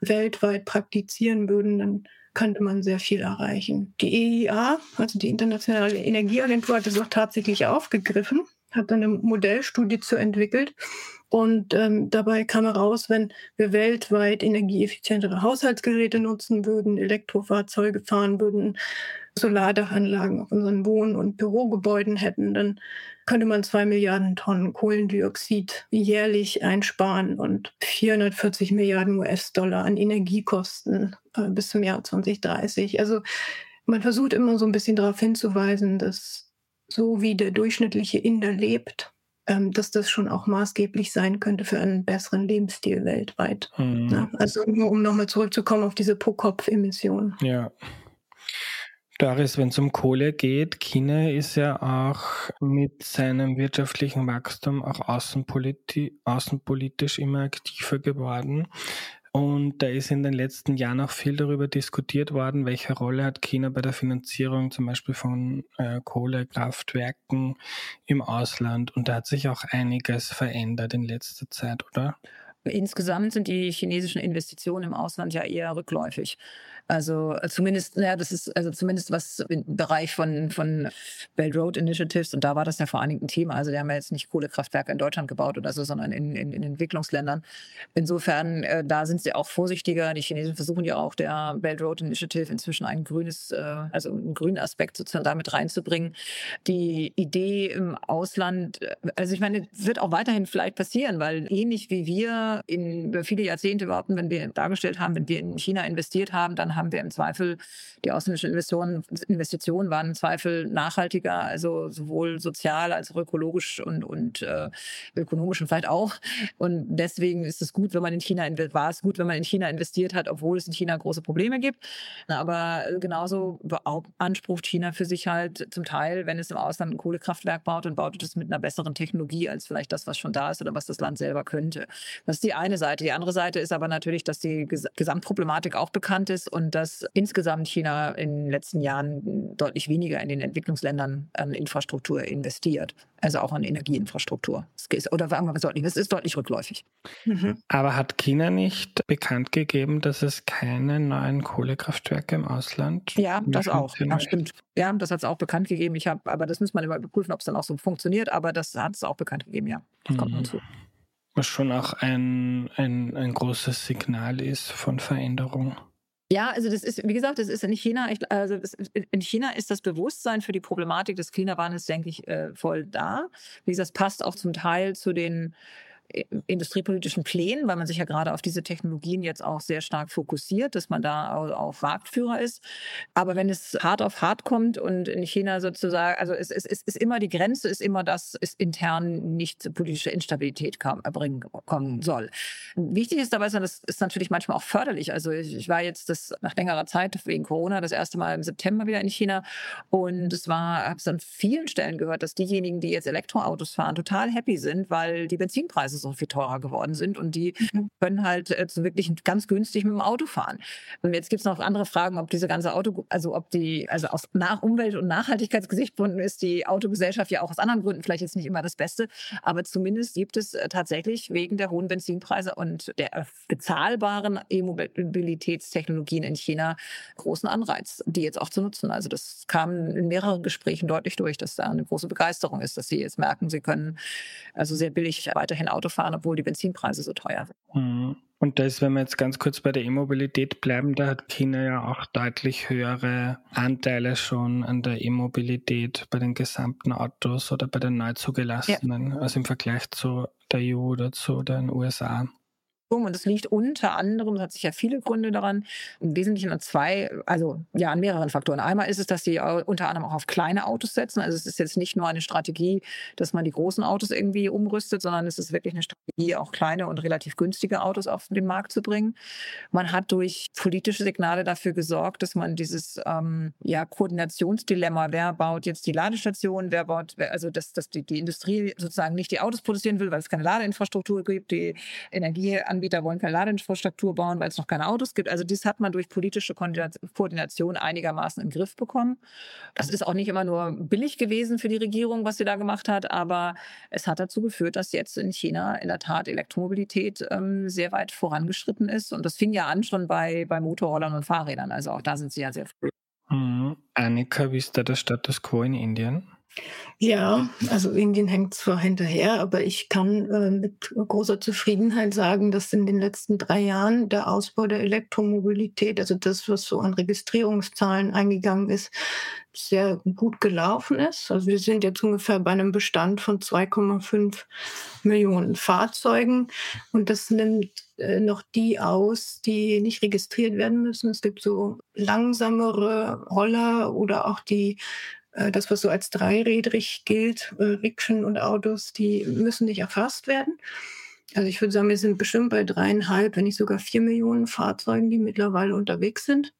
weltweit praktizieren würden, dann könnte man sehr viel erreichen. Die EIA, also die Internationale Energieagentur, hat das auch tatsächlich aufgegriffen, hat eine Modellstudie zu entwickelt. Und ähm, dabei kam heraus, wenn wir weltweit energieeffizientere Haushaltsgeräte nutzen würden, Elektrofahrzeuge fahren würden, Solardachanlagen auf unseren Wohn- und Bürogebäuden hätten, dann könnte man zwei Milliarden Tonnen Kohlendioxid jährlich einsparen und 440 Milliarden US-Dollar an Energiekosten äh, bis zum Jahr 2030. Also man versucht immer so ein bisschen darauf hinzuweisen, dass so wie der durchschnittliche Inder lebt, ähm, dass das schon auch maßgeblich sein könnte für einen besseren Lebensstil weltweit. Mhm. Also nur um nochmal zurückzukommen auf diese Pro-Kopf-Emissionen. Ja. Doris, wenn es um Kohle geht, China ist ja auch mit seinem wirtschaftlichen Wachstum auch außenpolitisch, außenpolitisch immer aktiver geworden. Und da ist in den letzten Jahren auch viel darüber diskutiert worden, welche Rolle hat China bei der Finanzierung zum Beispiel von äh, Kohlekraftwerken im Ausland. Und da hat sich auch einiges verändert in letzter Zeit, oder? Insgesamt sind die chinesischen Investitionen im Ausland ja eher rückläufig. Also äh, zumindest, ja, das ist also zumindest was im Bereich von, von Belt Road Initiatives und da war das ja vor allen Dingen ein Thema. Also die haben ja jetzt nicht Kohlekraftwerke in Deutschland gebaut oder so, sondern in, in, in Entwicklungsländern. Insofern, äh, da sind sie auch vorsichtiger. Die Chinesen versuchen ja auch der Belt Road Initiative inzwischen ein grünes, äh, also einen grünen Aspekt sozusagen damit reinzubringen. Die Idee im Ausland, äh, also ich meine, wird auch weiterhin vielleicht passieren, weil ähnlich wie wir in viele Jahrzehnte überhaupt, wenn wir dargestellt haben, wenn wir in China investiert haben, dann haben haben wir im Zweifel, die ausländischen Investitionen, Investitionen waren im Zweifel nachhaltiger, also sowohl sozial als auch ökologisch und, und äh, ökonomisch und vielleicht auch. Und deswegen ist es gut, wenn man in China war es gut, wenn man in China investiert hat, obwohl es in China große Probleme gibt. Aber genauso beansprucht China für sich halt zum Teil, wenn es im Ausland ein Kohlekraftwerk baut, dann baut es mit einer besseren Technologie als vielleicht das, was schon da ist oder was das Land selber könnte. Das ist die eine Seite. Die andere Seite ist aber natürlich, dass die Gesamtproblematik auch bekannt ist und dass insgesamt China in den letzten Jahren deutlich weniger in den Entwicklungsländern an Infrastruktur investiert, also auch an Energieinfrastruktur. Oder sagen wir mal deutlich, es ist deutlich rückläufig. Mhm. Aber hat China nicht bekannt gegeben, dass es keine neuen Kohlekraftwerke im Ausland Ja, das auch. Ja, stimmt. Ja, das hat es auch bekannt gegeben. Ich habe, aber das muss man immer überprüfen, ob es dann auch so funktioniert. Aber das hat es auch bekannt gegeben, ja. Das kommt mhm. hinzu. Was schon auch ein, ein, ein großes Signal ist von Veränderung. Ja, also das ist, wie gesagt, das ist in China, also in China ist das Bewusstsein für die Problematik des Klimawandels, denke ich, äh, voll da. Wie gesagt, das passt auch zum Teil zu den industriepolitischen Plänen, weil man sich ja gerade auf diese Technologien jetzt auch sehr stark fokussiert, dass man da auch Marktführer ist. Aber wenn es hart auf hart kommt und in China sozusagen, also es, es, es ist immer die Grenze, ist immer, dass es intern nicht politische Instabilität kam, erbringen, kommen soll. Wichtig ist dabei, das ist natürlich manchmal auch förderlich. Also ich, war jetzt das nach längerer Zeit wegen Corona das erste Mal im September wieder in China und es war, habe es an vielen Stellen gehört, dass diejenigen, die jetzt Elektroautos fahren, total happy sind, weil die Benzinpreise so viel teurer geworden sind und die mhm. können halt äh, wirklich ganz günstig mit dem Auto fahren. Und jetzt gibt es noch andere Fragen, ob diese ganze Auto, also ob die, also aus nach Umwelt- und Nachhaltigkeitsgesichtspunkten ist die Autogesellschaft ja auch aus anderen Gründen vielleicht jetzt nicht immer das Beste, aber zumindest gibt es äh, tatsächlich wegen der hohen Benzinpreise und der bezahlbaren E-Mobilitätstechnologien in China großen Anreiz, die jetzt auch zu nutzen. Also das kam in mehreren Gesprächen deutlich durch, dass da eine große Begeisterung ist, dass sie jetzt merken, sie können also sehr billig weiterhin Auto fahren, obwohl die Benzinpreise so teuer sind. Mhm. Und das, wenn wir jetzt ganz kurz bei der E-Mobilität bleiben, da hat China ja auch deutlich höhere Anteile schon an der E-Mobilität bei den gesamten Autos oder bei den neu zugelassenen, ja. also im Vergleich zu der EU oder zu den USA. Und es liegt unter anderem, das hat sich ja viele Gründe daran, im Wesentlichen an zwei, also ja, an mehreren Faktoren. Einmal ist es, dass sie unter anderem auch auf kleine Autos setzen. Also es ist jetzt nicht nur eine Strategie, dass man die großen Autos irgendwie umrüstet, sondern es ist wirklich eine Strategie, auch kleine und relativ günstige Autos auf den Markt zu bringen. Man hat durch politische Signale dafür gesorgt, dass man dieses ähm, ja, Koordinationsdilemma, wer baut jetzt die Ladestation, wer baut, also dass, dass die, die Industrie sozusagen nicht die Autos produzieren will, weil es keine Ladeinfrastruktur gibt, die Energie an Anbieter wollen keine Ladeinfrastruktur bauen, weil es noch keine Autos gibt. Also das hat man durch politische Koordination einigermaßen im Griff bekommen. Das ist auch nicht immer nur billig gewesen für die Regierung, was sie da gemacht hat, aber es hat dazu geführt, dass jetzt in China in der Tat Elektromobilität ähm, sehr weit vorangeschritten ist. Und das fing ja an schon bei, bei Motorrollern und Fahrrädern. Also auch da sind sie ja sehr früh. Mhm. Annika, wie ist da der Status quo in Indien? Ja, also Indien hängt zwar hinterher, aber ich kann äh, mit großer Zufriedenheit sagen, dass in den letzten drei Jahren der Ausbau der Elektromobilität, also das, was so an Registrierungszahlen eingegangen ist, sehr gut gelaufen ist. Also wir sind jetzt ungefähr bei einem Bestand von 2,5 Millionen Fahrzeugen und das nimmt äh, noch die aus, die nicht registriert werden müssen. Es gibt so langsamere Roller oder auch die das, was so als dreirädrig gilt, äh, Rikschen und Autos, die müssen nicht erfasst werden. Also ich würde sagen, wir sind bestimmt bei dreieinhalb, wenn nicht sogar vier Millionen Fahrzeugen, die mittlerweile unterwegs sind.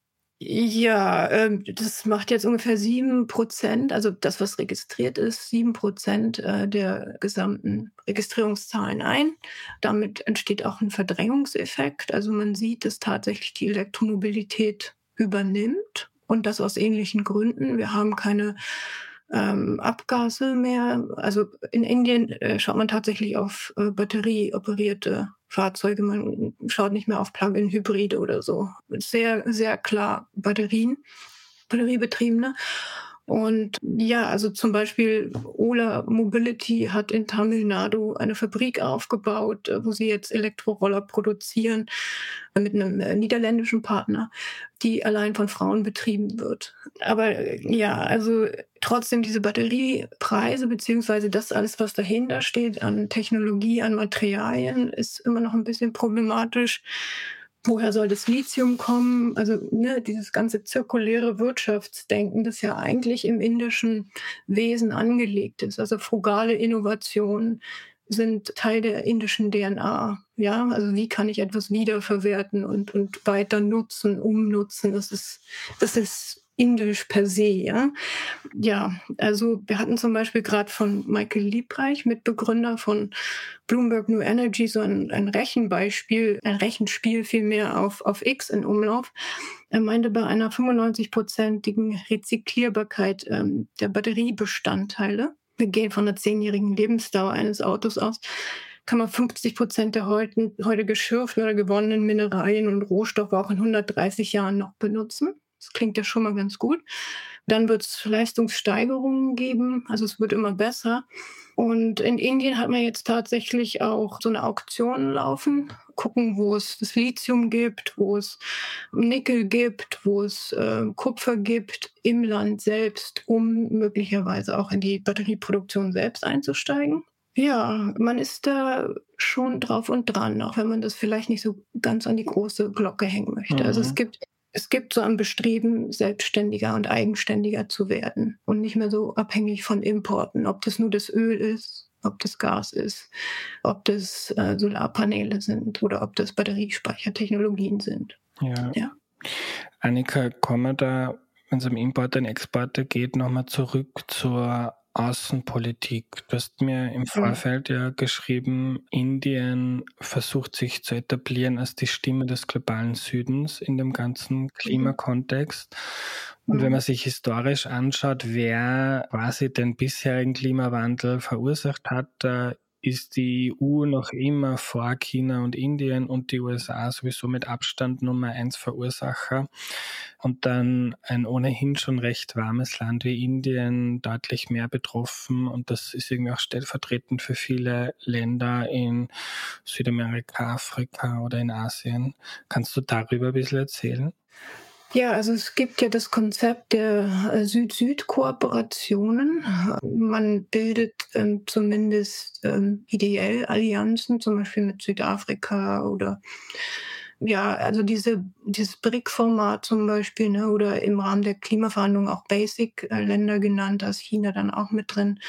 Ja, ähm, das macht jetzt ungefähr sieben Prozent, also das, was registriert ist, sieben Prozent äh, der gesamten Registrierungszahlen ein. Damit entsteht auch ein Verdrängungseffekt. Also man sieht, dass tatsächlich die Elektromobilität übernimmt und das aus ähnlichen Gründen. Wir haben keine ähm, Abgase mehr. Also in Indien äh, schaut man tatsächlich auf äh, batterieoperierte Fahrzeuge. Man schaut nicht mehr auf Plug-in-Hybride oder so. Sehr, sehr klar Batterien, batteriebetriebene. Und ja, also zum Beispiel Ola Mobility hat in Tamil Nadu eine Fabrik aufgebaut, äh, wo sie jetzt Elektroroller produzieren äh, mit einem äh, niederländischen Partner, die allein von Frauen betrieben wird. Aber ja, also trotzdem diese Batteriepreise beziehungsweise das alles, was dahinter steht an Technologie, an Materialien, ist immer noch ein bisschen problematisch woher soll das Lithium kommen? Also ne, dieses ganze zirkuläre Wirtschaftsdenken, das ja eigentlich im indischen Wesen angelegt ist. Also frugale Innovationen sind Teil der indischen DNA. Ja, also wie kann ich etwas wiederverwerten und, und weiter nutzen, umnutzen? Das ist, das ist indisch per se, ja. Ja, also wir hatten zum Beispiel gerade von Michael Liebreich, Mitbegründer von Bloomberg New Energy, so ein, ein Rechenbeispiel, ein Rechenspiel vielmehr auf, auf X in Umlauf. Er meinte, bei einer 95-prozentigen Rezyklierbarkeit ähm, der Batteriebestandteile, wir gehen von einer zehnjährigen Lebensdauer eines Autos aus, kann man 50 Prozent der heute, heute geschürften oder gewonnenen Mineralien und Rohstoffe auch in 130 Jahren noch benutzen. Das klingt ja schon mal ganz gut. Dann wird es Leistungssteigerungen geben, also es wird immer besser. Und in Indien hat man jetzt tatsächlich auch so eine Auktion laufen, gucken, wo es das Lithium gibt, wo es Nickel gibt, wo es äh, Kupfer gibt im Land selbst, um möglicherweise auch in die Batterieproduktion selbst einzusteigen. Ja, man ist da schon drauf und dran, auch wenn man das vielleicht nicht so ganz an die große Glocke hängen möchte. Mhm. Also es mhm. gibt es gibt so ein Bestreben, selbstständiger und eigenständiger zu werden und nicht mehr so abhängig von Importen, ob das nur das Öl ist, ob das Gas ist, ob das äh, Solarpaneele sind oder ob das Batteriespeichertechnologien sind. Ja. ja. Annika, kommen wir da, wenn es um Importe und Exporte geht, nochmal zurück zur Außenpolitik. Du hast mir im Vorfeld ja geschrieben, Indien versucht sich zu etablieren als die Stimme des globalen Südens in dem ganzen mhm. Klimakontext. Und wenn mhm. man sich historisch anschaut, wer quasi den bisherigen Klimawandel verursacht hat, ist die EU noch immer vor China und Indien und die USA sowieso mit Abstand Nummer eins Verursacher. Und dann ein ohnehin schon recht warmes Land wie Indien deutlich mehr betroffen. Und das ist irgendwie auch stellvertretend für viele Länder in Südamerika, Afrika oder in Asien. Kannst du darüber ein bisschen erzählen? Ja, also es gibt ja das Konzept der äh, Süd-Süd-Kooperationen. Man bildet ähm, zumindest ähm, ideell Allianzen, zum Beispiel mit Südafrika oder ja, also diese, dieses BRIC-Format zum Beispiel, ne, oder im Rahmen der Klimaverhandlungen auch Basic-Länder genannt, da ist China dann auch mit drin.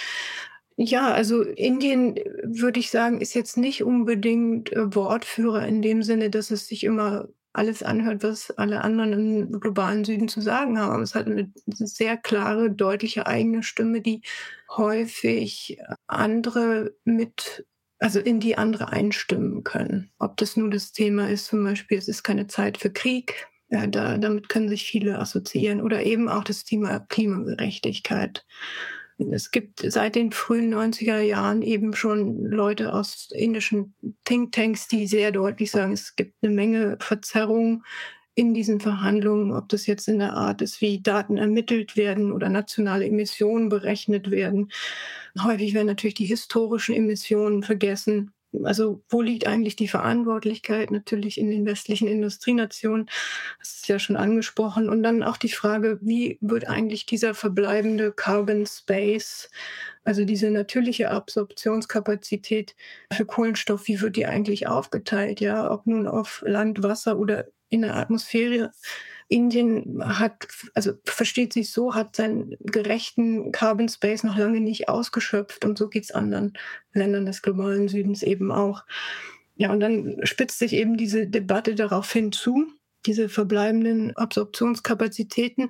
Ja, also Indien, würde ich sagen, ist jetzt nicht unbedingt äh, Wortführer in dem Sinne, dass es sich immer alles anhört, was alle anderen im globalen Süden zu sagen haben. Aber es hat eine sehr klare, deutliche eigene Stimme, die häufig andere mit, also in die andere einstimmen können. Ob das nur das Thema ist, zum Beispiel, es ist keine Zeit für Krieg. Ja, da, damit können sich viele assoziieren. Oder eben auch das Thema Klimagerechtigkeit. Es gibt seit den frühen 90er Jahren eben schon Leute aus indischen Thinktanks, die sehr deutlich sagen, es gibt eine Menge Verzerrung in diesen Verhandlungen, ob das jetzt in der Art ist, wie Daten ermittelt werden oder nationale Emissionen berechnet werden. Häufig werden natürlich die historischen Emissionen vergessen also wo liegt eigentlich die Verantwortlichkeit? Natürlich in den westlichen Industrienationen, das ist ja schon angesprochen. Und dann auch die Frage, wie wird eigentlich dieser verbleibende Carbon Space, also diese natürliche Absorptionskapazität für Kohlenstoff, wie wird die eigentlich aufgeteilt? Ja, ob nun auf Land, Wasser oder in der Atmosphäre Indien hat, also versteht sich so, hat seinen gerechten Carbon Space noch lange nicht ausgeschöpft und so geht es anderen Ländern des globalen Südens eben auch. Ja, und dann spitzt sich eben diese Debatte darauf hinzu, diese verbleibenden Absorptionskapazitäten.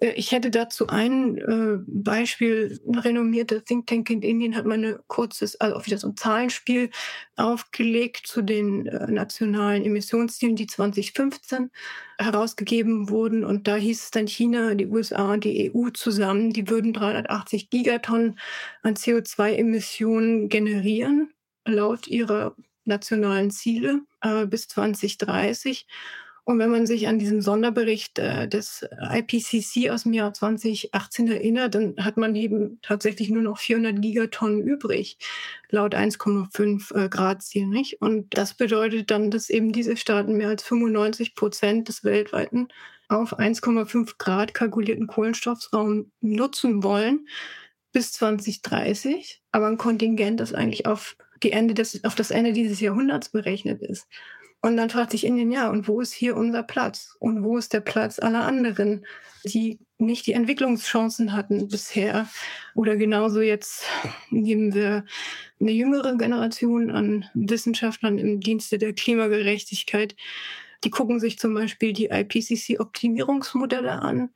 Äh, ich hätte dazu ein äh, Beispiel. Ein renommierter Think Tank in Indien hat mal ein kurzes, also auch wieder so ein Zahlenspiel aufgelegt zu den äh, nationalen Emissionszielen, die 2015 herausgegeben wurden. Und da hieß es dann China, die USA und die EU zusammen, die würden 380 Gigatonnen an CO2-Emissionen generieren, laut ihrer nationalen Ziele äh, bis 2030. Und wenn man sich an diesen Sonderbericht äh, des IPCC aus dem Jahr 2018 erinnert, dann hat man eben tatsächlich nur noch 400 Gigatonnen übrig, laut 1,5 äh, Grad Ziel, nicht? Und das bedeutet dann, dass eben diese Staaten mehr als 95 Prozent des weltweiten auf 1,5 Grad kalkulierten Kohlenstoffraum nutzen wollen bis 2030, aber ein Kontingent, das eigentlich auf die Ende des, auf das Ende dieses Jahrhunderts berechnet ist. Und dann fragt sich Indien, ja, und wo ist hier unser Platz? Und wo ist der Platz aller anderen, die nicht die Entwicklungschancen hatten bisher? Oder genauso jetzt nehmen wir eine jüngere Generation an Wissenschaftlern im Dienste der Klimagerechtigkeit. Die gucken sich zum Beispiel die IPCC-Optimierungsmodelle an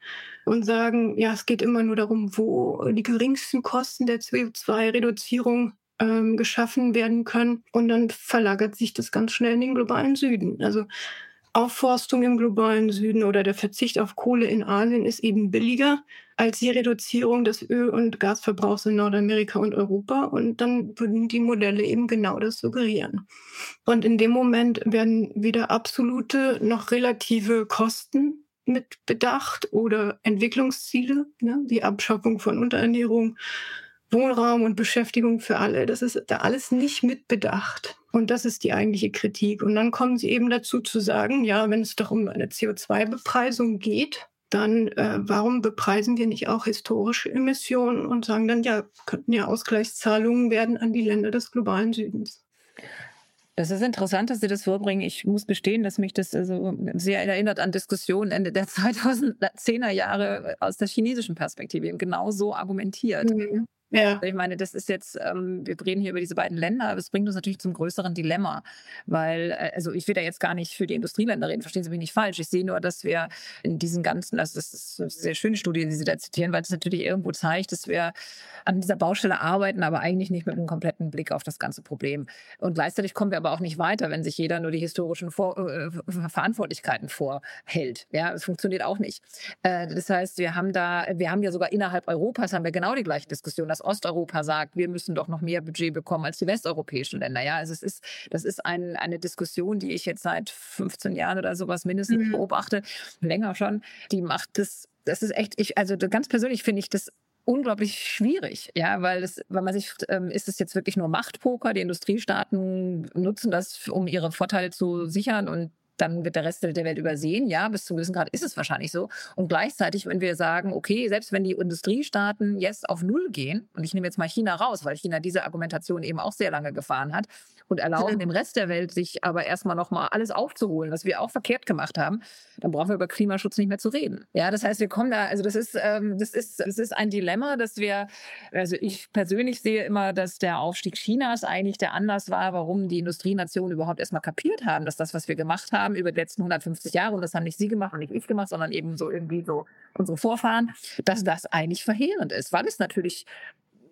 und sagen, ja, es geht immer nur darum, wo die geringsten Kosten der CO2-Reduzierung ähm, geschaffen werden können. Und dann verlagert sich das ganz schnell in den globalen Süden. Also Aufforstung im globalen Süden oder der Verzicht auf Kohle in Asien ist eben billiger als die Reduzierung des Öl- und Gasverbrauchs in Nordamerika und Europa. Und dann würden die Modelle eben genau das suggerieren. Und in dem Moment werden weder absolute noch relative Kosten mit bedacht oder Entwicklungsziele, ne, die Abschaffung von Unterernährung, Wohnraum und Beschäftigung für alle. Das ist da alles nicht mitbedacht. Und das ist die eigentliche Kritik. Und dann kommen sie eben dazu zu sagen, ja, wenn es doch um eine CO2-Bepreisung geht, dann äh, warum bepreisen wir nicht auch historische Emissionen und sagen dann, ja, könnten ja Ausgleichszahlungen werden an die Länder des globalen Südens. Das ist interessant, dass Sie das vorbringen. Ich muss gestehen, dass mich das also sehr erinnert an Diskussionen Ende der 2010er Jahre aus der chinesischen Perspektive eben genau so argumentiert. Mhm. Ja. Ich meine, das ist jetzt, ähm, wir reden hier über diese beiden Länder, aber es bringt uns natürlich zum größeren Dilemma, weil, äh, also ich will da jetzt gar nicht für die Industrieländer reden, verstehen Sie mich nicht falsch. Ich sehe nur, dass wir in diesen ganzen, also das ist eine sehr schöne Studie, die Sie da zitieren, weil es natürlich irgendwo zeigt, dass wir an dieser Baustelle arbeiten, aber eigentlich nicht mit einem kompletten Blick auf das ganze Problem. Und gleichzeitig kommen wir aber auch nicht weiter, wenn sich jeder nur die historischen Vor äh, Verantwortlichkeiten vorhält. Ja, es funktioniert auch nicht. Äh, das heißt, wir haben da, wir haben ja sogar innerhalb Europas haben wir genau die gleiche Diskussion dass Osteuropa sagt, wir müssen doch noch mehr Budget bekommen als die westeuropäischen Länder. Ja, also es ist, das ist ein, eine Diskussion, die ich jetzt seit 15 Jahren oder sowas mindestens mhm. beobachte, länger schon. Die macht das, das ist echt, ich, also ganz persönlich finde ich das unglaublich schwierig, ja, weil es, weil man sich, ähm, ist es jetzt wirklich nur Machtpoker? Die Industriestaaten nutzen das, um ihre Vorteile zu sichern und dann wird der Rest der Welt übersehen. Ja, bis zu einem gewissen Grad ist es wahrscheinlich so. Und gleichzeitig, wenn wir sagen, okay, selbst wenn die Industriestaaten jetzt auf Null gehen, und ich nehme jetzt mal China raus, weil China diese Argumentation eben auch sehr lange gefahren hat, und erlauben dem Rest der Welt, sich aber erstmal nochmal alles aufzuholen, was wir auch verkehrt gemacht haben, dann brauchen wir über Klimaschutz nicht mehr zu reden. Ja, das heißt, wir kommen da, also das ist, ähm, das ist, das ist ein Dilemma, dass wir, also ich persönlich sehe immer, dass der Aufstieg Chinas eigentlich der Anlass war, warum die Industrienationen überhaupt erstmal kapiert haben, dass das, was wir gemacht haben, haben über die letzten 150 Jahre, und das haben nicht Sie gemacht und nicht ich gemacht, sondern eben so irgendwie so unsere Vorfahren, dass das eigentlich verheerend ist, weil es natürlich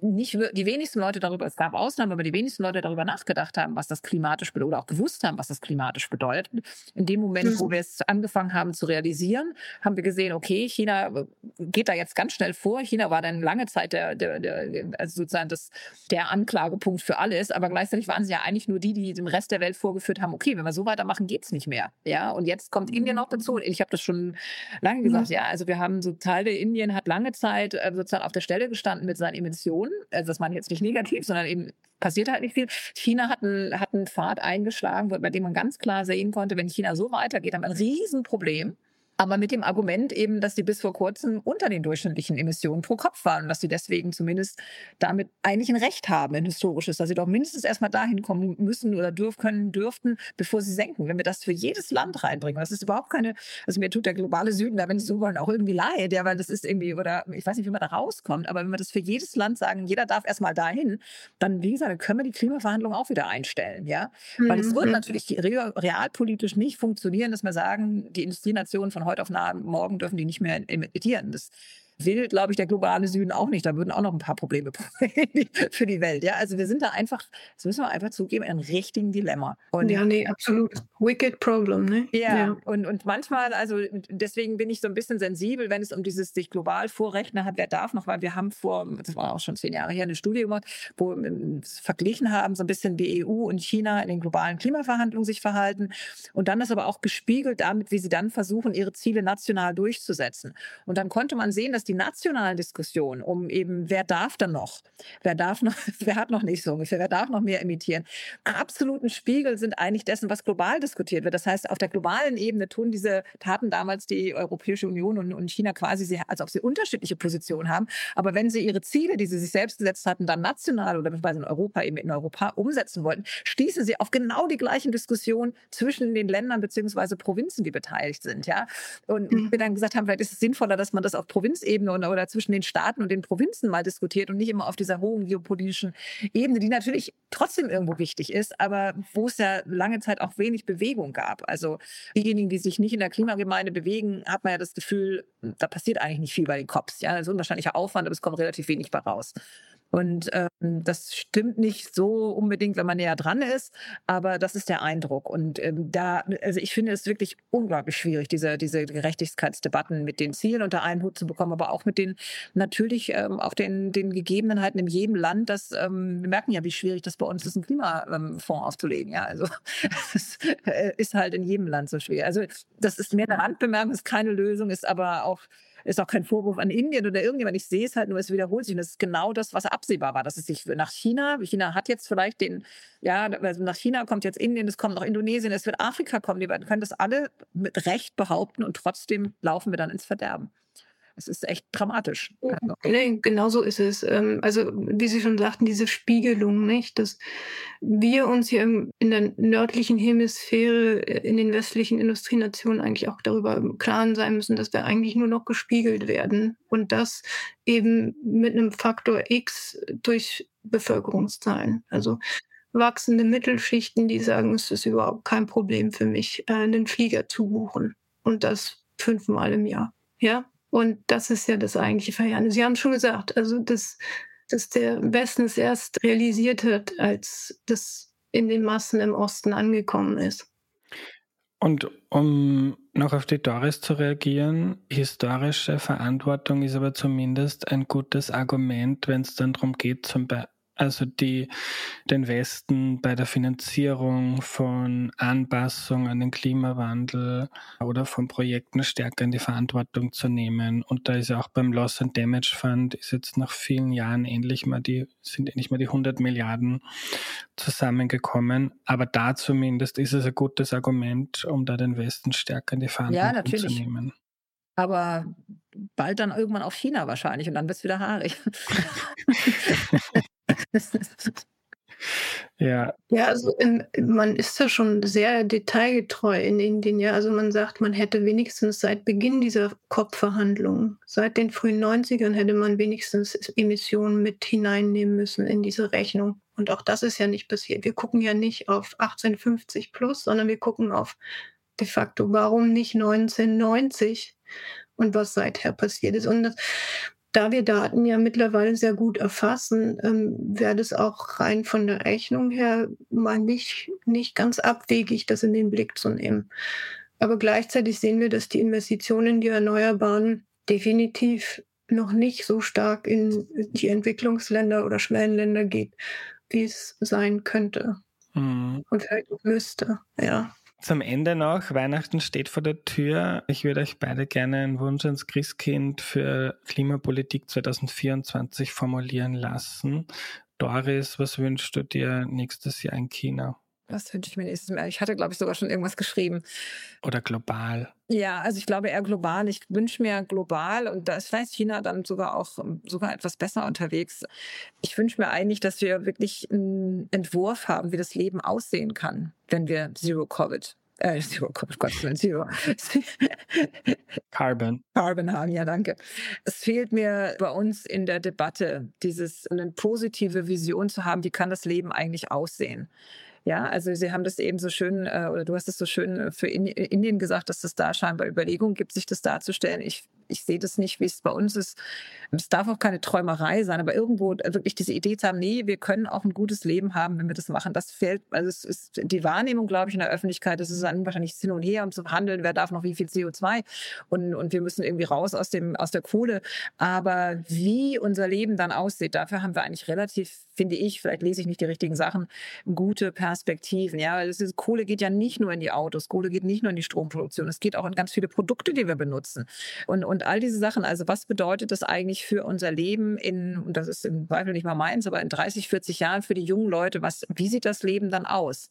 nicht die wenigsten Leute darüber, es gab Ausnahmen, aber die wenigsten Leute darüber nachgedacht haben, was das klimatisch bedeutet oder auch gewusst haben, was das klimatisch bedeutet. In dem Moment, wo mhm. wir es angefangen haben zu realisieren, haben wir gesehen, okay, China äh, geht da jetzt ganz schnell vor. China war dann lange Zeit der, der, der also sozusagen das, der Anklagepunkt für alles, aber gleichzeitig waren sie ja eigentlich nur die, die dem Rest der Welt vorgeführt haben, okay, wenn wir so weitermachen, geht's nicht mehr. Ja, und jetzt kommt Indien noch dazu. Ich habe das schon lange gesagt, ja, also wir haben so Teile Indien hat lange Zeit äh, sozusagen auf der Stelle gestanden mit seinen Emissionen also das meine ich jetzt nicht negativ, sondern eben passiert halt nicht viel. China hat einen, hat einen Pfad eingeschlagen, bei dem man ganz klar sehen konnte, wenn China so weitergeht, haben wir ein Riesenproblem aber mit dem Argument eben, dass sie bis vor kurzem unter den durchschnittlichen Emissionen pro Kopf waren und dass sie deswegen zumindest damit eigentlich ein Recht haben, ein historisches, dass sie doch mindestens erstmal dahin kommen müssen oder dürfen können, dürften, bevor sie senken. Wenn wir das für jedes Land reinbringen, das ist überhaupt keine, also mir tut der globale Süden da, wenn Sie so wollen, auch irgendwie leid, ja, weil das ist irgendwie, oder ich weiß nicht, wie man da rauskommt, aber wenn wir das für jedes Land sagen, jeder darf erstmal dahin, dann, wie gesagt, können wir die Klimaverhandlungen auch wieder einstellen, ja. Weil es wird mhm. natürlich realpolitisch nicht funktionieren, dass wir sagen, die Industrienationen von heute auf morgen dürfen die nicht mehr emittieren. Das will, glaube ich, der globale Süden auch nicht. Da würden auch noch ein paar Probleme für die Welt. Ja, also wir sind da einfach, das müssen wir einfach zugeben, in einem richtigen Dilemma. Und ja, nee, absolut. Wicked Problem, ne? Ja, ja, Und, und manchmal, also deswegen bin ich so ein bisschen sensibel, wenn es um dieses sich global vorrechnen hat, wer darf noch, weil wir haben vor, das war auch schon zehn Jahre her, eine Studie gemacht, wo wir ähm, verglichen haben, so ein bisschen wie EU und China in den globalen Klimaverhandlungen sich verhalten. Und dann ist aber auch gespiegelt damit, wie sie dann versuchen, ihre Ziele national durchzusetzen. Und dann konnte man sehen, dass dass die nationalen Diskussionen um eben, wer darf dann noch, wer darf noch, wer hat noch nicht so ungefähr, wer darf noch mehr emittieren, absoluten Spiegel sind eigentlich dessen, was global diskutiert wird. Das heißt, auf der globalen Ebene tun diese Taten damals die Europäische Union und, und China quasi, sie, als ob sie unterschiedliche Positionen haben. Aber wenn sie ihre Ziele, die sie sich selbst gesetzt hatten, dann national oder beispielsweise in Europa eben in Europa umsetzen wollten, stießen sie auf genau die gleichen Diskussionen zwischen den Ländern beziehungsweise Provinzen, die beteiligt sind. Ja? Und mhm. wir dann gesagt haben, vielleicht ist es sinnvoller, dass man das auf Provinzebene Bundesebene oder, oder zwischen den Staaten und den Provinzen mal diskutiert und nicht immer auf dieser hohen geopolitischen Ebene, die natürlich trotzdem irgendwo wichtig ist, aber wo es ja lange Zeit auch wenig Bewegung gab. Also diejenigen, die sich nicht in der Klimagemeinde bewegen, hat man ja das Gefühl, da passiert eigentlich nicht viel bei den Cops. Ja, ist unwahrscheinlicher Aufwand, aber es kommt relativ wenig bei raus. Und ähm, das stimmt nicht so unbedingt, wenn man näher dran ist, aber das ist der Eindruck. Und ähm, da, also ich finde es wirklich unglaublich schwierig, diese, diese Gerechtigkeitsdebatten mit den Zielen unter einen Hut zu bekommen, aber auch mit den natürlich ähm, auch den, den Gegebenheiten in jedem Land. Das, ähm, wir merken ja, wie schwierig das bei uns ist, einen Klimafonds aufzulegen. Ja, also das äh, ist halt in jedem Land so schwer. Also das ist mehr eine Randbemerkung, ist keine Lösung, ist aber auch ist auch kein Vorwurf an Indien oder irgendjemand. Ich sehe es halt nur, es wiederholt sich. Und das ist genau das, was absehbar war, dass es sich nach China, China hat jetzt vielleicht den, ja, also nach China kommt jetzt Indien, es kommt noch Indonesien, es wird Afrika kommen. Die können das alle mit Recht behaupten und trotzdem laufen wir dann ins Verderben. Es ist echt dramatisch. Also. Nee, genau so ist es. Ähm, also, wie Sie schon sagten, diese Spiegelung, nicht, dass wir uns hier in der nördlichen Hemisphäre, äh, in den westlichen Industrienationen eigentlich auch darüber im Klaren sein müssen, dass wir eigentlich nur noch gespiegelt werden und das eben mit einem Faktor X durch Bevölkerungszahlen. Also wachsende Mittelschichten, die sagen, es ist überhaupt kein Problem für mich, äh, einen Flieger zu buchen. Und das fünfmal im Jahr. Ja, und das ist ja das eigentliche Verheerende. Sie haben schon gesagt, also dass, dass der Westen es erst realisiert hat, als das in den Massen im Osten angekommen ist. Und um noch auf die Doris zu reagieren, historische Verantwortung ist aber zumindest ein gutes Argument, wenn es dann darum geht, zum Beispiel also die den Westen bei der Finanzierung von Anpassung an den Klimawandel oder von Projekten stärker in die Verantwortung zu nehmen. Und da ist ja auch beim Loss and Damage Fund ist jetzt nach vielen Jahren endlich mal die, sind endlich mal die 100 Milliarden zusammengekommen. Aber da zumindest ist es ein gutes Argument, um da den Westen stärker in die Verantwortung ja, zu nehmen. Aber bald dann irgendwann auf China wahrscheinlich und dann wird es wieder haarig. ja. Ja, also in, man ist da schon sehr detailgetreu in Indien. Ja, also man sagt, man hätte wenigstens seit Beginn dieser COP-Verhandlungen, seit den frühen 90ern, hätte man wenigstens Emissionen mit hineinnehmen müssen in diese Rechnung. Und auch das ist ja nicht passiert. Wir gucken ja nicht auf 1850 plus, sondern wir gucken auf de facto, warum nicht 1990 und was seither passiert ist. Und das, da wir Daten ja mittlerweile sehr gut erfassen, ähm, wäre das auch rein von der Rechnung her mal nicht, nicht ganz abwegig, das in den Blick zu nehmen. Aber gleichzeitig sehen wir, dass die Investitionen in die Erneuerbaren definitiv noch nicht so stark in die Entwicklungsländer oder Schwellenländer geht, wie es sein könnte. Mhm. Und vielleicht müsste, ja. Zum Ende noch, Weihnachten steht vor der Tür. Ich würde euch beide gerne einen Wunsch ans Christkind für Klimapolitik 2024 formulieren lassen. Doris, was wünschst du dir nächstes Jahr in China? Was wünsche ich mir nächstes Jahr? Ich hatte, glaube ich, sogar schon irgendwas geschrieben. Oder global. Ja, also ich glaube eher global. Ich wünsche mir global und da ist vielleicht China dann sogar auch sogar etwas besser unterwegs. Ich wünsche mir eigentlich, dass wir wirklich einen Entwurf haben, wie das Leben aussehen kann, wenn wir Zero Covid äh, Zero, Gott, Zero. Carbon. Carbon haben, ja, danke. Es fehlt mir bei uns in der Debatte, dieses, eine positive Vision zu haben, wie kann das Leben eigentlich aussehen? Ja, also Sie haben das eben so schön, äh, oder du hast es so schön äh, für Indien gesagt, dass es da scheinbar Überlegungen gibt, sich das darzustellen. Ich ich sehe das nicht, wie es bei uns ist. Es darf auch keine Träumerei sein, aber irgendwo wirklich diese Idee zu haben, nee, wir können auch ein gutes Leben haben, wenn wir das machen. Das fällt, also es ist die Wahrnehmung, glaube ich, in der Öffentlichkeit, das ist dann wahrscheinlich hin und her, um zu handeln, wer darf noch wie viel CO2 und, und wir müssen irgendwie raus aus dem, aus der Kohle. Aber wie unser Leben dann aussieht, dafür haben wir eigentlich relativ, finde ich, vielleicht lese ich nicht die richtigen Sachen, gute Perspektiven. Ja, weil ist, Kohle geht ja nicht nur in die Autos, Kohle geht nicht nur in die Stromproduktion, es geht auch in ganz viele Produkte, die wir benutzen. Und, und all diese Sachen. Also was bedeutet das eigentlich für unser Leben in, und das ist im Zweifel nicht mal meins, aber in 30, 40 Jahren für die jungen Leute, was, wie sieht das Leben dann aus?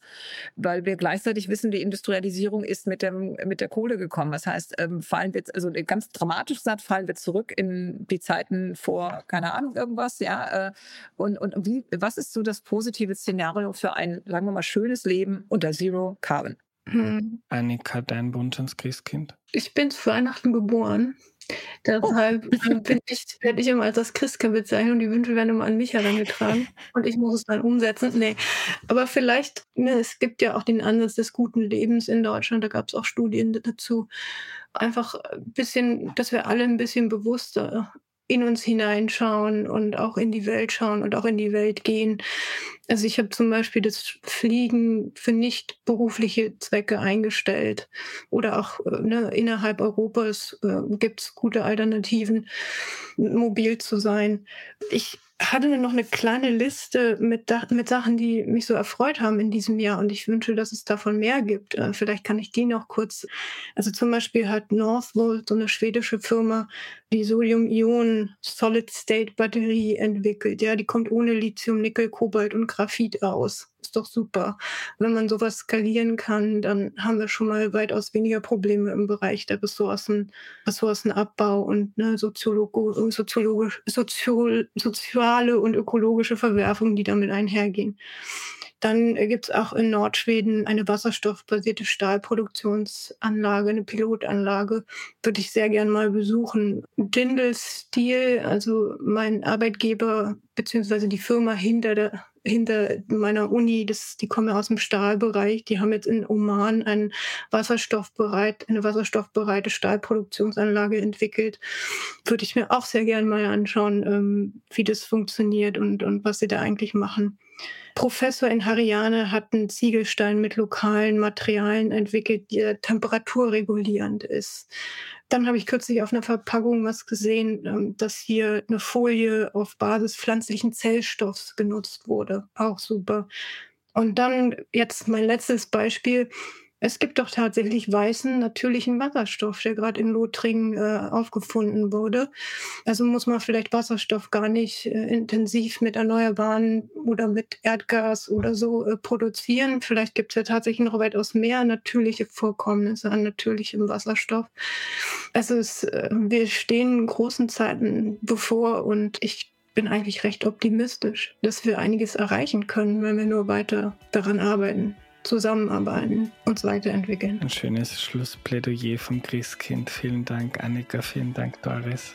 Weil wir gleichzeitig wissen, die Industrialisierung ist mit, dem, mit der Kohle gekommen. Das heißt, ähm, fallen wir, also ganz dramatisch gesagt, fallen wir zurück in die Zeiten vor, keine Ahnung, irgendwas, ja. Äh, und, und wie, was ist so das positive Szenario für ein, sagen wir mal, schönes Leben unter Zero Carbon? Hm. Annika, dein ins Christkind? Ich bin zu Weihnachten geboren. Deshalb oh. bin ich, werde ich immer als das Christkind bezeichnet und die Wünsche werden immer an mich herangetragen und ich muss es dann umsetzen. Nee, aber vielleicht, ne, es gibt ja auch den Ansatz des guten Lebens in Deutschland, da gab es auch Studien dazu. Einfach ein bisschen, dass wir alle ein bisschen bewusster in uns hineinschauen und auch in die Welt schauen und auch in die Welt gehen. Also ich habe zum Beispiel das Fliegen für nicht berufliche Zwecke eingestellt oder auch äh, ne, innerhalb Europas äh, gibt es gute Alternativen, mobil zu sein. Ich hatte noch eine kleine Liste mit, mit Sachen, die mich so erfreut haben in diesem Jahr und ich wünsche, dass es davon mehr gibt. Äh, vielleicht kann ich die noch kurz. Also zum Beispiel hat Northvolt, so eine schwedische Firma, die Sodium-Ionen-Solid-State-Batterie entwickelt. Ja, die kommt ohne Lithium, Nickel, Kobalt und Graphit aus. Ist doch super. Wenn man sowas skalieren kann, dann haben wir schon mal weitaus weniger Probleme im Bereich der Ressourcen, Ressourcenabbau und ne, soziologisch, sozial, soziale und ökologische Verwerfungen, die damit einhergehen. Dann gibt es auch in Nordschweden eine wasserstoffbasierte Stahlproduktionsanlage, eine Pilotanlage. Würde ich sehr gern mal besuchen. Dindel Steel, also mein Arbeitgeber beziehungsweise die Firma hinter der hinter meiner Uni, das, die kommen aus dem Stahlbereich, die haben jetzt in Oman ein wasserstoffbereit, eine wasserstoffbereite Stahlproduktionsanlage entwickelt. Würde ich mir auch sehr gern mal anschauen, ähm, wie das funktioniert und, und was sie da eigentlich machen. Professor in Hariane hat einen Ziegelstein mit lokalen Materialien entwickelt, der temperaturregulierend ist. Dann habe ich kürzlich auf einer Verpackung was gesehen, ähm, dass hier eine Folie auf Basis pflanzlichen Zellstoffs genutzt wurde. Auch super. Und dann jetzt mein letztes Beispiel. Es gibt doch tatsächlich weißen natürlichen Wasserstoff, der gerade in Lothringen äh, aufgefunden wurde. Also muss man vielleicht Wasserstoff gar nicht äh, intensiv mit Erneuerbaren oder mit Erdgas oder so äh, produzieren. Vielleicht gibt es ja tatsächlich noch weitaus mehr natürliche Vorkommnisse an natürlichem Wasserstoff. Also es, äh, wir stehen großen Zeiten bevor und ich bin eigentlich recht optimistisch, dass wir einiges erreichen können, wenn wir nur weiter daran arbeiten zusammenarbeiten, uns weiterentwickeln. Ein schönes Schlussplädoyer vom Christkind. Vielen Dank, Annika. Vielen Dank, Doris.